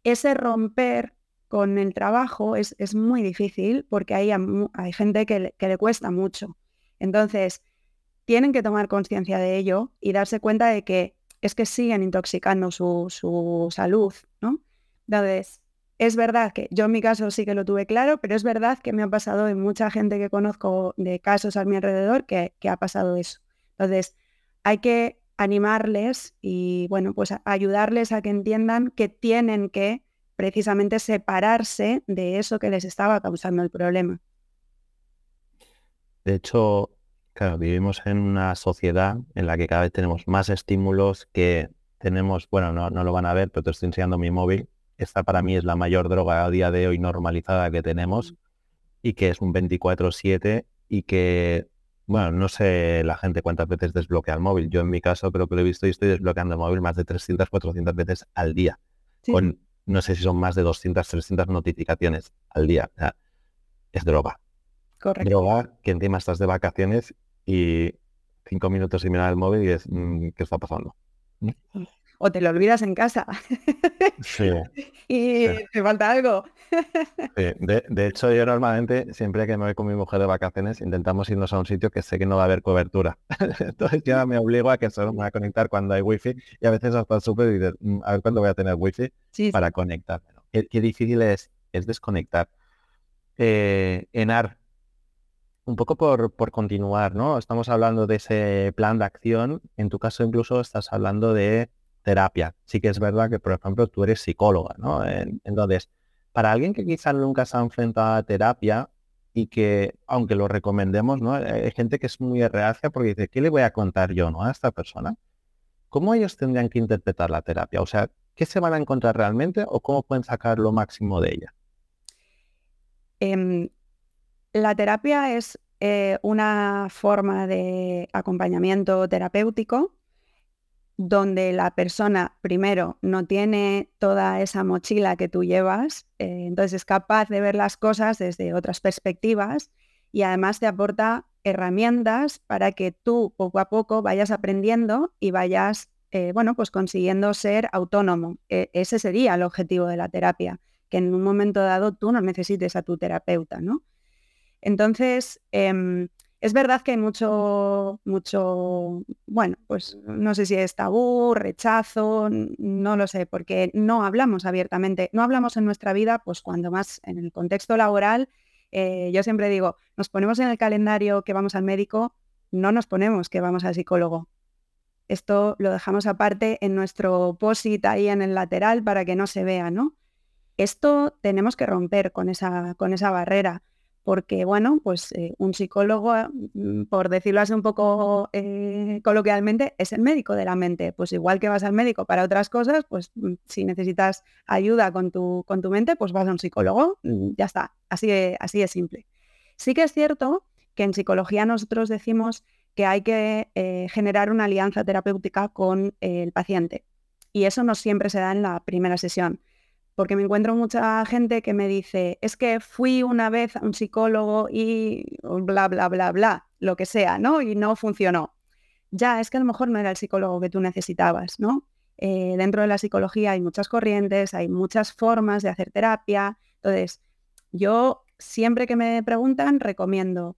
ese romper con el trabajo es, muy difícil porque hay, hay gente que le cuesta mucho. Entonces, tienen que tomar conciencia de ello y darse cuenta de que es que siguen intoxicando su, su salud, ¿no? Entonces, es verdad que yo en mi caso sí que lo tuve claro, pero es verdad que me ha pasado en mucha gente que conozco de casos a mi alrededor que, ha pasado eso. Entonces, hay que animarles y, bueno, pues ayudarles a que entiendan que tienen que precisamente separarse de eso que les estaba causando el problema. De hecho, claro, vivimos en una sociedad en la que cada vez tenemos más estímulos que tenemos, bueno, no, no lo van a ver, pero te estoy enseñando mi móvil esta para mí es la mayor droga a día de hoy normalizada que tenemos y que es un 24/7 y que, bueno, no sé la gente cuántas veces desbloquea el móvil. Yo en mi caso creo que lo he visto y estoy desbloqueando el móvil más de 300, 400 veces al día. Con, no sé si son más de 200, 300 notificaciones al día. es droga. Correcto. Droga que encima estás de vacaciones y cinco minutos sin mirar el móvil y es, mm, ¿qué está pasando? o te lo olvidas en casa. Sí. y te falta algo. De, hecho, yo normalmente, siempre que me voy con mi mujer de vacaciones, intentamos irnos a un sitio que sé que no va a haber cobertura. Entonces ya me obligo a que solo me voy a conectar cuando hay wifi y a veces hasta súper y mm, a ver cuándo voy a tener wifi para conectar. Qué, difícil es, es desconectar. Eh, Enar, un poco por, por continuar, ¿no? Estamos hablando de ese plan de acción. En tu caso incluso estás hablando de terapia. Sí que es verdad que, por ejemplo, tú eres psicóloga, ¿no? Entonces, para alguien que quizás nunca se ha enfrentado a terapia y que, aunque lo recomendemos, ¿no? Hay gente que es muy reacia porque dice, ¿qué le voy a contar yo, ¿no? A esta persona. ¿Cómo ellos tendrían que interpretar la terapia? O sea, ¿qué se van a encontrar realmente o cómo pueden sacar lo máximo de ella? Em, la terapia es eh, una forma de acompañamiento terapéutico donde la persona, primero, no tiene toda esa mochila que tú llevas, eh, entonces es capaz de ver las cosas desde otras perspectivas y además te aporta herramientas para que tú poco a poco vayas aprendiendo y vayas, eh, bueno, pues consiguiendo ser autónomo. E, ese sería el objetivo de la terapia, que en un momento dado tú no necesites a tu terapeuta, ¿no? Entonces, em, es verdad que hay mucho, mucho, bueno, pues no sé si es tabú, rechazo, no lo sé, porque no hablamos abiertamente, no hablamos en nuestra vida, pues cuando más en el contexto laboral, eh, yo siempre digo, nos ponemos en el calendario que vamos al médico, no nos ponemos que vamos al psicólogo. Esto lo dejamos aparte en nuestro posit ahí en el lateral para que no se vea, ¿no? Esto tenemos que romper con esa, con esa barrera porque, bueno, pues eh, un psicólogo, mm, por decirlo así un poco eh, coloquialmente, es el médico de la mente. Pues igual que vas al médico para otras cosas, pues mm, si necesitas ayuda con tu, con tu mente, pues vas a un psicólogo, mm, ya está, así así es simple. Sí que es cierto que en psicología nosotros decimos que hay que eh, generar una alianza terapéutica con el paciente. Y eso no siempre se da en la primera sesión porque me encuentro mucha gente que me dice, es que fui una vez a un psicólogo y bla, bla, bla, bla, lo que sea, ¿no? Y no funcionó. Ya, es que a lo mejor no era el psicólogo que tú necesitabas, ¿no? Eh, dentro de la psicología hay muchas corrientes, hay muchas formas de hacer terapia. Entonces, yo siempre que me preguntan, recomiendo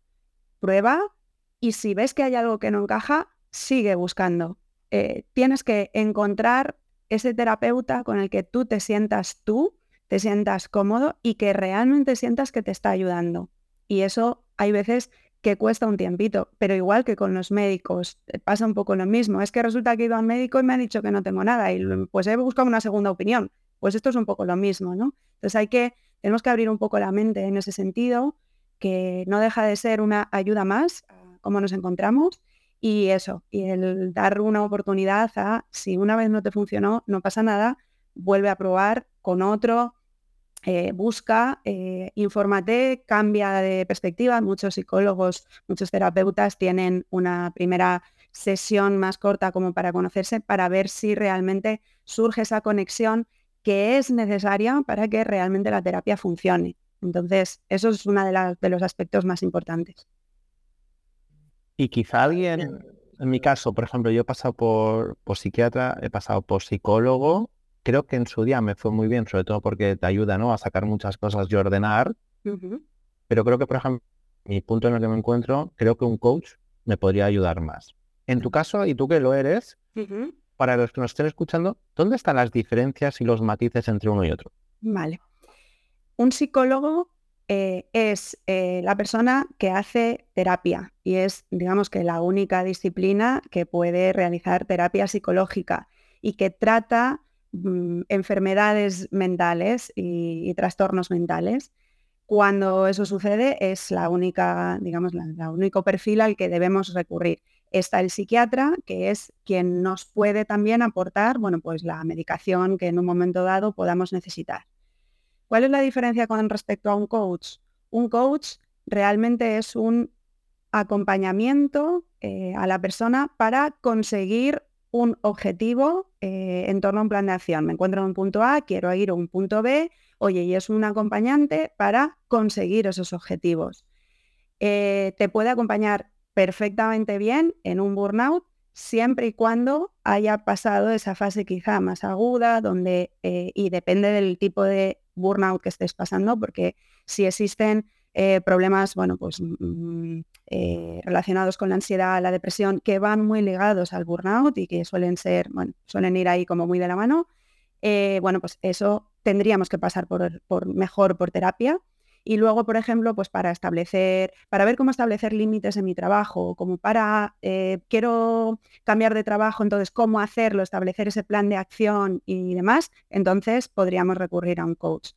prueba y si ves que hay algo que no encaja, sigue buscando. Eh, tienes que encontrar ese terapeuta con el que tú te sientas tú, te sientas cómodo y que realmente sientas que te está ayudando. Y eso hay veces que cuesta un tiempito, pero igual que con los médicos, eh, pasa un poco lo mismo. Es que resulta que he ido al médico y me ha dicho que no tengo nada y pues he buscado una segunda opinión. Pues esto es un poco lo mismo, ¿no? Entonces hay que, tenemos que abrir un poco la mente en ese sentido, que no deja de ser una ayuda más como nos encontramos y eso, y el dar una oportunidad a, si una vez no te funcionó, no pasa nada, vuelve a probar con otro, eh, busca, eh, infórmate, cambia de perspectiva. Muchos psicólogos, muchos terapeutas tienen una primera sesión más corta como para conocerse, para ver si realmente surge esa conexión que es necesaria para que realmente la terapia funcione. Entonces, eso es uno de, de los aspectos más importantes. Y quizá alguien, en mi caso, por ejemplo, yo he pasado por, por psiquiatra, he pasado por psicólogo creo que en su día me fue muy bien, sobre todo porque te ayuda ¿no? a sacar muchas cosas y ordenar. Pero creo que, por ejemplo, mi punto en el que me encuentro, creo que un coach me podría ayudar más. En tu caso, y tú que lo eres, para los que nos estén escuchando, ¿dónde están las diferencias y los matices entre uno y otro? Vale. Un psicólogo eh, es eh, la persona que hace terapia y es, digamos que, la única disciplina que puede realizar terapia psicológica y que trata mm, enfermedades mentales y, trastornos mentales. Cuando eso sucede es la única, digamos, la, único perfil al que debemos recurrir. Está el psiquiatra, que es quien nos puede también aportar, bueno, pues la medicación que en un momento dado podamos necesitar. ¿Cuál es la diferencia con respecto a un coach? Un coach realmente es un acompañamiento eh, a la persona para conseguir un objetivo eh, en torno a un plan de acción. Me encuentro en un punto A, quiero ir a un punto B, oye, y es un acompañante para conseguir esos objetivos. Eh, te puede acompañar perfectamente bien en un burnout siempre y cuando haya pasado esa fase quizá más aguda, donde, y depende del tipo de burnout que estés pasando, porque si existen eh, problemas, bueno, pues mm, mm, eh, relacionados con la ansiedad, la depresión, que van muy ligados al burnout y que suelen ser, bueno, suelen ir ahí como muy de la mano, eh, bueno, pues eso tendríamos que pasar por, por, mejor por terapia. Y luego, por ejemplo, pues para establecer, para ver cómo establecer límites en mi trabajo, como para, quiero cambiar de trabajo, entonces, cómo hacerlo, establecer ese plan de acción y demás, entonces podríamos recurrir a un coach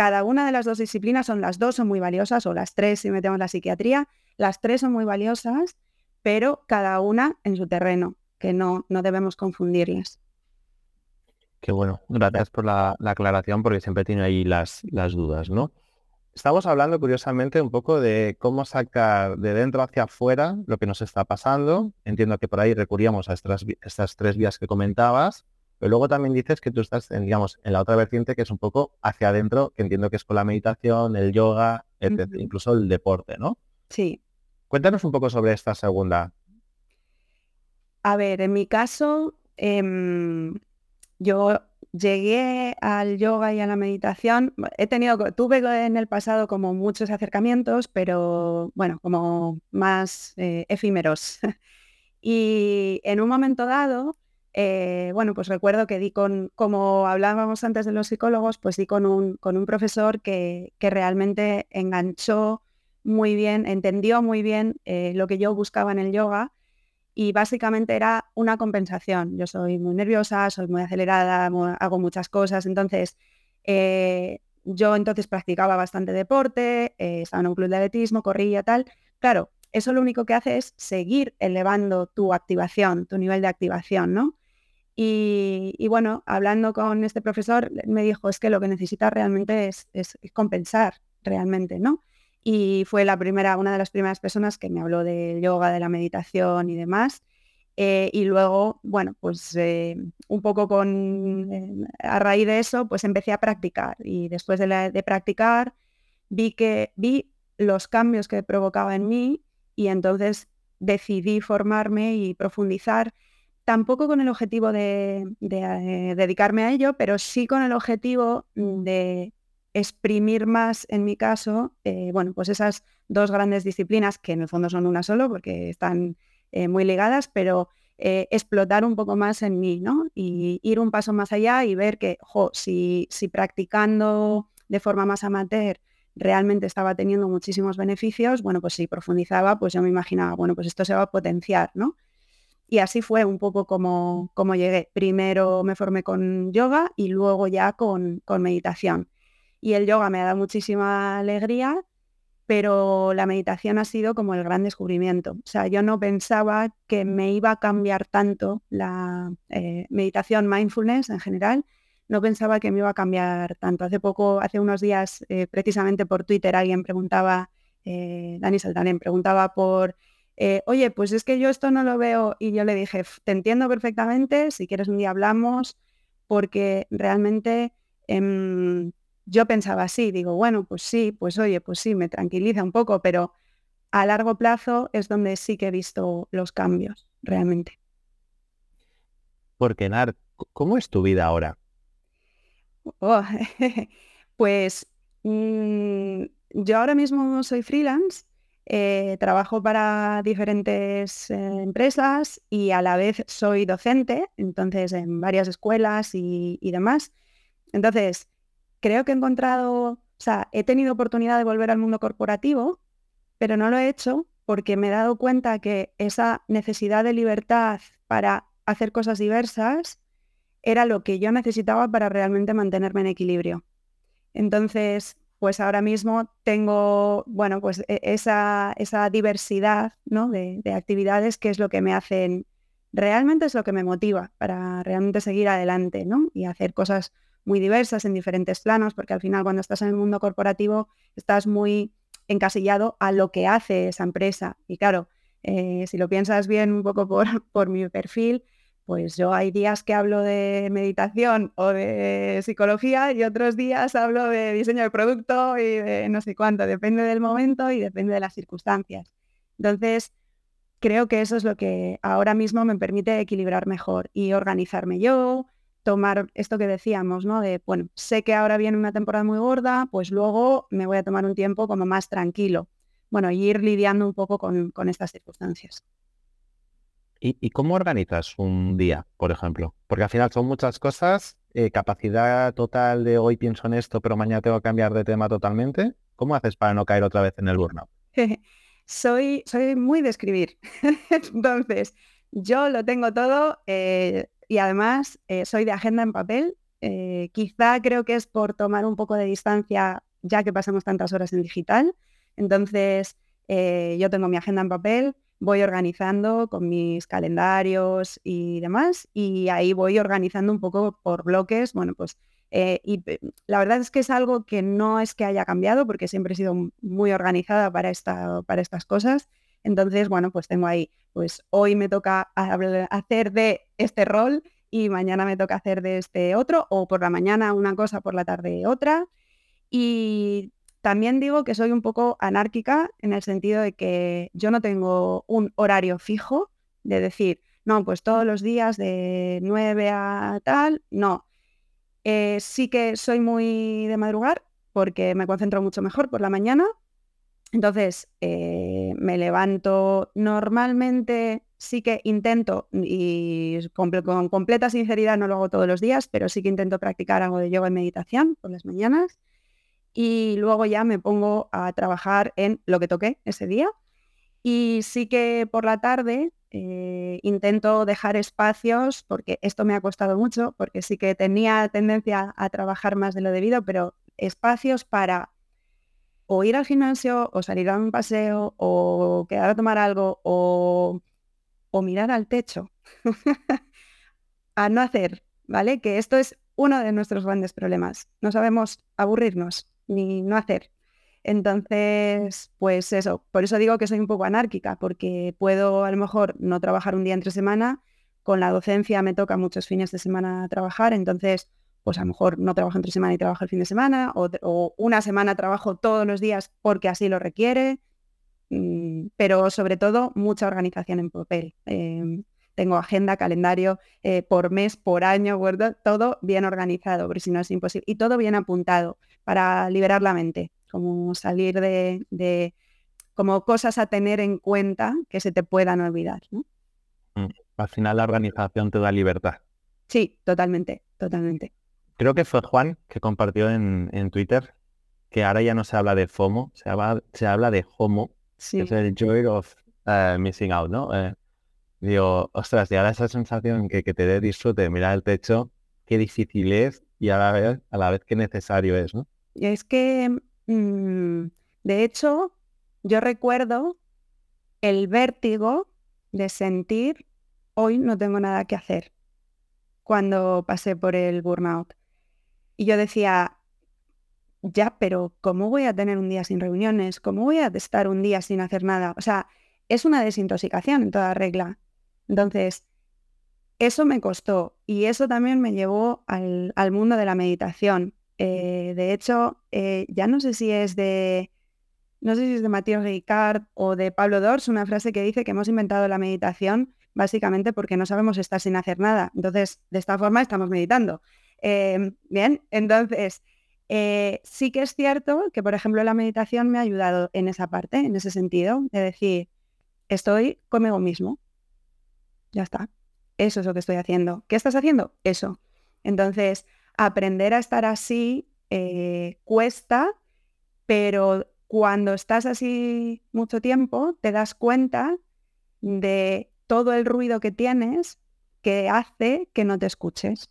cada una de las dos disciplinas son las dos son muy valiosas, o las tres si metemos la psiquiatría, las tres son muy valiosas, pero cada una en su terreno, que no, no debemos confundirlas. Qué bueno, gracias por la, aclaración porque siempre tiene ahí las, las dudas, ¿no? Estamos hablando curiosamente un poco de cómo sacar de dentro hacia afuera lo que nos está pasando. Entiendo que por ahí recurríamos a estas, estas tres vías que comentabas, pero luego también dices que tú estás, en, digamos, en la otra vertiente que es un poco hacia adentro, que entiendo que es con la meditación, el yoga, incluso el deporte, ¿no? Sí. Cuéntanos un poco sobre esta segunda. A ver, en mi caso, em, yo llegué al yoga y a la meditación. He tenido, tuve en el pasado como muchos acercamientos, pero bueno, como más eh, efímeros. y en un momento dado, eh, bueno, pues recuerdo que di con, como hablábamos antes de los psicólogos, pues di con un, con un profesor que, realmente enganchó muy bien, entendió muy bien eh, lo que yo buscaba en el yoga y básicamente era una compensación. Yo soy muy nerviosa, soy muy acelerada, hago muchas cosas, entonces eh, yo entonces practicaba bastante deporte, estaba en un club de atletismo, corría, tal. Claro, eso lo único que hace es seguir elevando tu activación, tu nivel de activación, ¿no? Y, bueno, hablando con este profesor, me dijo, es que lo que necesitas realmente es, compensar, realmente, ¿no? Y fue la primera, una de las primeras personas que me habló del yoga, de la meditación y demás. Eh, y luego, bueno, pues eh, un poco con, eh, a raíz de eso, pues empecé a practicar. Y después de, practicar, vi que vi los cambios que provocaba en mí y entonces decidí formarme y profundizar tampoco con el objetivo de, dedicarme a ello, pero sí con el objetivo de exprimir más, en mi caso, eh, bueno, pues esas dos grandes disciplinas, que en el fondo son una solo, porque están eh, muy ligadas, pero explotar un poco más en mí, ¿no? Y ir un paso más allá y ver que, si, si practicando de forma más amateur realmente estaba teniendo muchísimos beneficios, bueno, pues si profundizaba, pues yo me imaginaba, bueno, pues esto se va a potenciar, ¿no? Y así fue un poco como, como llegué. Primero me formé con yoga y luego ya con, con meditación. Y el yoga me ha dado muchísima alegría, pero la meditación ha sido como el gran descubrimiento. O sea, yo no pensaba que me iba a cambiar tanto la eh, meditación, mindfulness en general, no pensaba que me iba a cambiar tanto. Hace poco, hace unos días, eh, precisamente por Twitter, alguien preguntaba, eh, Dani Saltanen preguntaba por eh, oye, pues es que yo esto no lo veo y yo le dije, te entiendo perfectamente, si quieres un día hablamos, porque realmente em, yo pensaba así, digo, bueno, pues sí, pues oye, pues sí, me tranquiliza un poco, pero a largo plazo es donde sí que he visto los cambios, realmente. Porque, Nar, ¿cómo es tu vida ahora? Oh, pues mm, yo ahora mismo soy freelance, eh, trabajo para diferentes eh, empresas y a la vez soy docente, entonces en varias escuelas y, y demás. Entonces, creo que he encontrado, o sea, he tenido oportunidad de volver al mundo corporativo, pero no lo he hecho porque me he dado cuenta que esa necesidad de libertad para hacer cosas diversas era lo que yo necesitaba para realmente mantenerme en equilibrio. Entonces, pues ahora mismo tengo, bueno, pues e, esa, esa diversidad ¿no? de, actividades que es lo que me hacen, realmente es lo que me motiva para realmente seguir adelante ¿no? y hacer cosas muy diversas en diferentes planos, porque al final cuando estás en el mundo corporativo estás muy encasillado a lo que hace esa empresa. Y claro, eh, si lo piensas bien un poco por, por mi perfil, pues yo hay días que hablo de meditación o de psicología y otros días hablo de diseño de producto y de no sé cuánto, depende del momento y depende de las circunstancias. Entonces, creo que eso es lo que ahora mismo me permite equilibrar mejor y organizarme yo, tomar esto que decíamos, ¿no? De, bueno, sé que ahora viene una temporada muy gorda, pues luego me voy a tomar un tiempo como más tranquilo. Bueno, y ir lidiando un poco con, con estas circunstancias. ¿Y, cómo organizas un día, por ejemplo? Porque al final son muchas cosas, eh, capacidad total de hoy pienso en esto, pero mañana tengo que cambiar de tema totalmente. ¿Cómo haces para no caer otra vez en el burnout? soy, soy muy de escribir. Entonces, yo lo tengo todo eh, y además eh, soy de agenda en papel. quizá creo que es por tomar un poco de distancia ya que pasamos tantas horas en digital. Entonces, yo tengo mi agenda en papel, voy organizando con mis calendarios y demás, y ahí voy organizando un poco por bloques, bueno, pues, eh, y la verdad es que es algo que no es que haya cambiado, porque siempre he sido muy organizada para, esta, para estas cosas, entonces, bueno, pues tengo ahí, pues hoy me toca hacer de este rol y mañana me toca hacer de este otro, o por la mañana una cosa, por la tarde otra, y también digo que soy un poco anárquica en el sentido de que yo no tengo un horario fijo de decir, no, pues todos los días de 9 a tal, no. Eh, sí que soy muy de madrugar porque me concentro mucho mejor por la mañana. Entonces, eh, me levanto normalmente, sí que intento, y con, completa sinceridad no lo hago todos los días, pero sí que intento practicar algo de yoga y meditación por las mañanas y luego ya me pongo a trabajar en lo que toqué ese día. Y sí que por la tarde eh, intento dejar espacios, porque esto me ha costado mucho, porque sí que tenía tendencia a trabajar más de lo debido, pero espacios para o ir al gimnasio, o salir a un paseo, o quedar a tomar algo, o, o mirar al techo. a no hacer, ¿vale? Que esto es uno de nuestros grandes problemas. No sabemos aburrirnos ni no hacer. Entonces, pues eso, por eso digo que soy un poco anárquica, porque puedo a lo mejor no trabajar un día entre semana, con la docencia me toca muchos fines de semana trabajar, entonces, pues a lo mejor no trabajo entre semana y trabajo el fin de semana, o, una semana trabajo todos los días porque así lo requiere, mm, pero sobre todo mucha organización en papel. Em, tengo agenda, calendario eh, por mes, por año, todo bien organizado, porque si no es imposible. Y todo bien apuntado para liberar la mente, como salir de, como cosas a tener en cuenta que se te puedan olvidar. Mm, al final la organización te da libertad. Sí, totalmente, totalmente. Creo que fue Juan que compartió en, Twitter que ahora ya no se habla de FOMO, se habla, se habla de HOMO, que es el joy of eh, missing out, ¿no? Eh, digo, ostras, y ahora esa sensación que, que te dé disfrute mirar el techo, qué difícil es y a la vez, a la vez qué necesario es, ¿no? Es que, mm, de hecho, yo recuerdo el vértigo de sentir, hoy no tengo nada que hacer, cuando pasé por el burnout. Y yo decía, ya, pero ¿cómo voy a tener un día sin reuniones? ¿Cómo voy a estar un día sin hacer nada? O sea, es una desintoxicación en toda regla. Entonces, eso me costó y eso también me llevó al, mundo de la meditación. Eh, de hecho, eh, ya no sé si es de, no sé si es de Matías Ricard o de Pablo Dors, una frase que dice que hemos inventado la meditación básicamente porque no sabemos estar sin hacer nada. Entonces, de esta forma estamos meditando. Em, bien, entonces, eh, sí que es cierto que, por ejemplo, la meditación me ha ayudado en esa parte, en ese sentido, de decir, estoy conmigo mismo. Ya está. Eso es lo que estoy haciendo. ¿Qué estás haciendo? Eso. Entonces, aprender a estar así eh, cuesta, pero cuando estás así mucho tiempo, te das cuenta de todo el ruido que tienes que hace que no te escuches.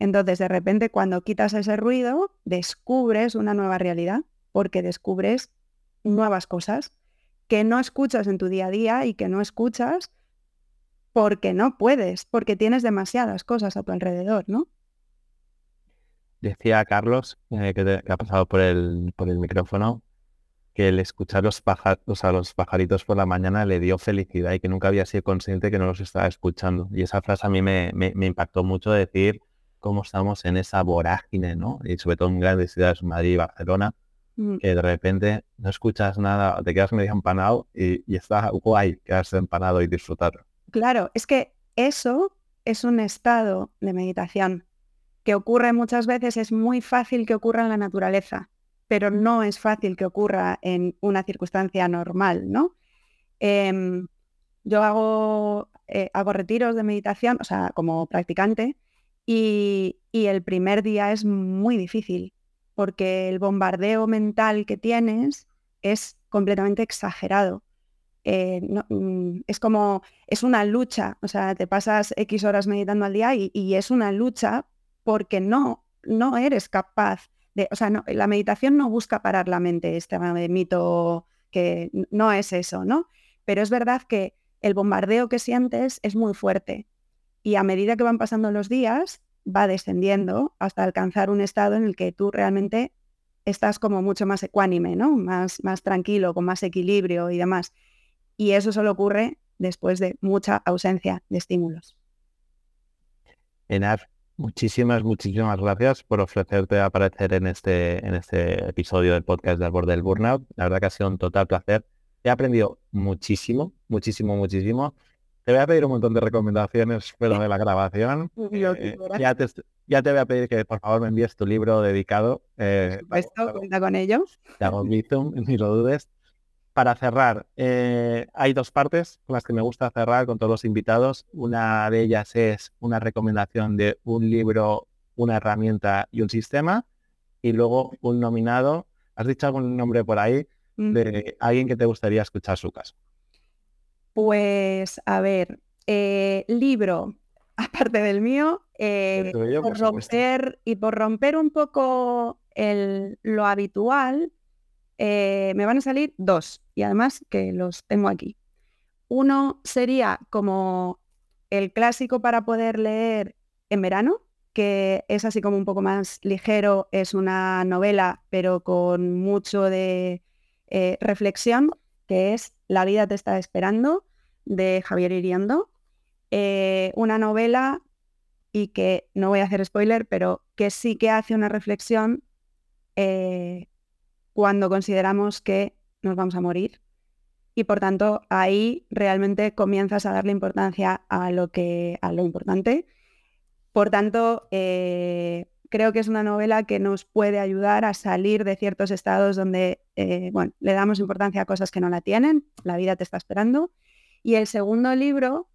Entonces, de repente, cuando quitas ese ruido, descubres una nueva realidad, porque descubres nuevas cosas que no escuchas en tu día a día y que no escuchas porque no puedes, porque tienes demasiadas cosas a tu alrededor, ¿no? Decía Carlos, eh, que, ha pasado por el, por el micrófono, que el escuchar los, a los pajaritos por la mañana le dio felicidad y que nunca había sido consciente que no los estaba escuchando. Y esa frase a mí me, impactó mucho decir cómo estamos en esa vorágine, ¿no? Y sobre todo en grandes ciudades, Madrid y Barcelona, mm. que de repente no escuchas nada, te quedas medio empanado y, y está guay quedarse empanado y disfrutar. Claro, es que eso es un estado de meditación que ocurre muchas veces, es muy fácil que ocurra en la naturaleza, pero no es fácil que ocurra en una circunstancia normal, ¿no? Em, yo hago, eh, hago retiros de meditación, o sea, como practicante, y, el primer día es muy difícil, porque el bombardeo mental que tienes es completamente exagerado. Eh, mm, es como, es una lucha, o sea, te pasas X horas meditando al día y es una lucha porque no, no eres capaz de, o sea, la meditación no busca parar la mente, este mito que no es eso, ¿no? Pero es verdad que el bombardeo que sientes es muy fuerte y a medida que van pasando los días va descendiendo hasta alcanzar un estado en el que tú realmente estás como mucho más ecuánime, ¿no? Más, más tranquilo, con más equilibrio y demás. Y eso solo ocurre después de mucha ausencia de estímulos. Enar, Muchísimas, muchísimas gracias por ofrecerte a aparecer en este, en este episodio del podcast de Al borde del Burnout. La verdad que ha sido un total placer. He aprendido muchísimo, muchísimo, muchísimo. Te voy a pedir un montón de recomendaciones fuera de la grabación. Eh, ya, te, ya, te, voy a pedir que por favor me envíes tu libro dedicado. Eh, cuenta con ello. Te hago ni lo dudes para cerrar, eh, hay dos partes con las que me gusta cerrar con todos los invitados. Una de ellas es una recomendación de un libro, una herramienta y un sistema. Y luego un nominado. ¿Has dicho algún nombre por ahí de alguien que te gustaría escuchar su caso? Pues, a ver, eh, libro, aparte del mío, eh, por, romper y por romper un poco el, lo habitual, eh, me van a salir dos y además que los tengo aquí. Uno sería como el clásico para poder leer en verano, que es así como un poco más ligero, es una novela pero con mucho de eh, reflexión, que es La vida te está esperando, de Javier Iriando. Eh, una novela y que no voy a hacer spoiler, pero que sí que hace una reflexión cuando consideramos que nos vamos a morir. Y por tanto, ahí realmente comienzas a darle importancia a lo, que, a lo importante. Por tanto, eh, creo que es una novela que nos puede ayudar a salir de ciertos estados donde eh, bueno, le damos importancia a cosas que no la tienen, la vida te está esperando. Y el segundo libro,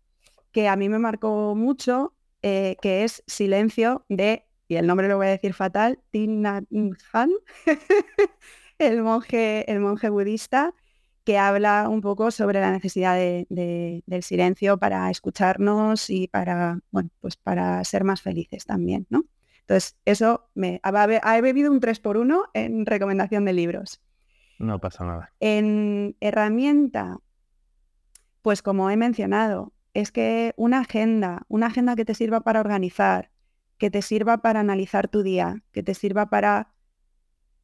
que a mí me marcó mucho, eh, que es Silencio de, y el nombre lo voy a decir fatal, Tina Han, el monje, el monje budista, que habla un poco sobre la necesidad del silencio para escucharnos y para, bueno, pues para ser más felices también, ¿no? Entonces, eso me ha, bebido un 3 por 1 en recomendación de libros. No pasa nada. En herramienta, pues como he mencionado, es que una agenda, una agenda que te sirva para organizar, que te sirva para analizar tu día, que te sirva para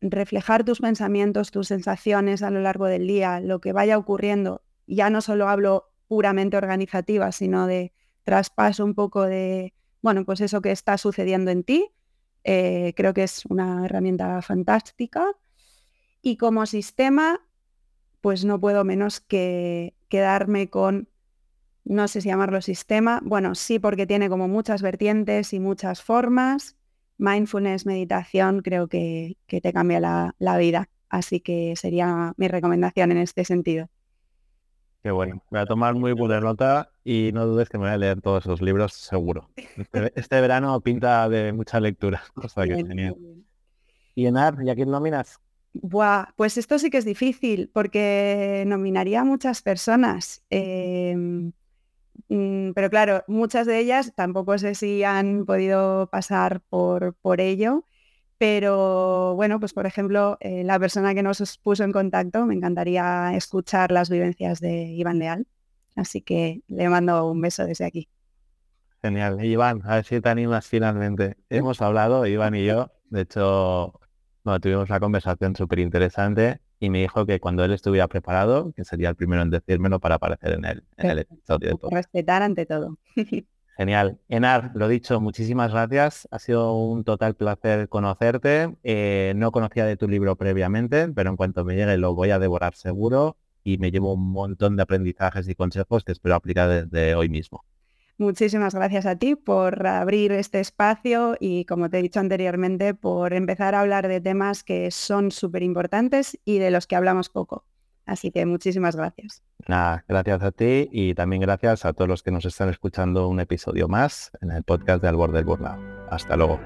reflejar tus pensamientos, tus sensaciones a lo largo del día, lo que vaya ocurriendo. Ya no solo hablo puramente organizativa, sino de traspaso un poco de, bueno, pues eso que está sucediendo en ti. Eh, creo que es una herramienta fantástica. Y como sistema, pues no puedo menos que quedarme con, no sé si llamarlo sistema, bueno, sí porque tiene como muchas vertientes y muchas formas, mindfulness, meditación, creo que, te cambia la, vida. Así que sería mi recomendación en este sentido. Qué bueno. Voy a tomar muy buena nota y no dudes que me voy a leer todos esos libros seguro. Este, este verano pinta de mucha lectura. ¿Y Enar, ¿y a quién nominas? Buah, pues esto sí que es difícil porque nominaría a muchas personas. Em, mm, pero claro, muchas de ellas tampoco sé si han podido pasar por, por ello. Pero bueno, pues por ejemplo, eh, la persona que nos puso en contacto, me encantaría escuchar las vivencias de Iván Leal. Así que le mando un beso desde aquí. Genial. Iván, a ver si te animas finalmente. Hemos hablado, Iván y yo, de hecho, bueno, tuvimos una conversación súper interesante y me dijo que cuando él estuviera preparado, que sería el primero en decírmelo para aparecer en el, en el episodio. Respetar ante todo. Genial. Enar, lo dicho, muchísimas gracias. Ha sido un total placer conocerte. Eh, no conocía de tu libro previamente, pero en cuanto me llegue lo voy a devorar seguro y me llevo un montón de aprendizajes y consejos que espero aplicar desde hoy mismo. Muchísimas gracias a ti por abrir este espacio y, como te he dicho anteriormente, por empezar a hablar de temas que son súper importantes y de los que hablamos poco. Así que muchísimas gracias. Nada, gracias a ti y también gracias a todos los que nos están escuchando un episodio más en el podcast de Al borde del Burnout. Hasta luego.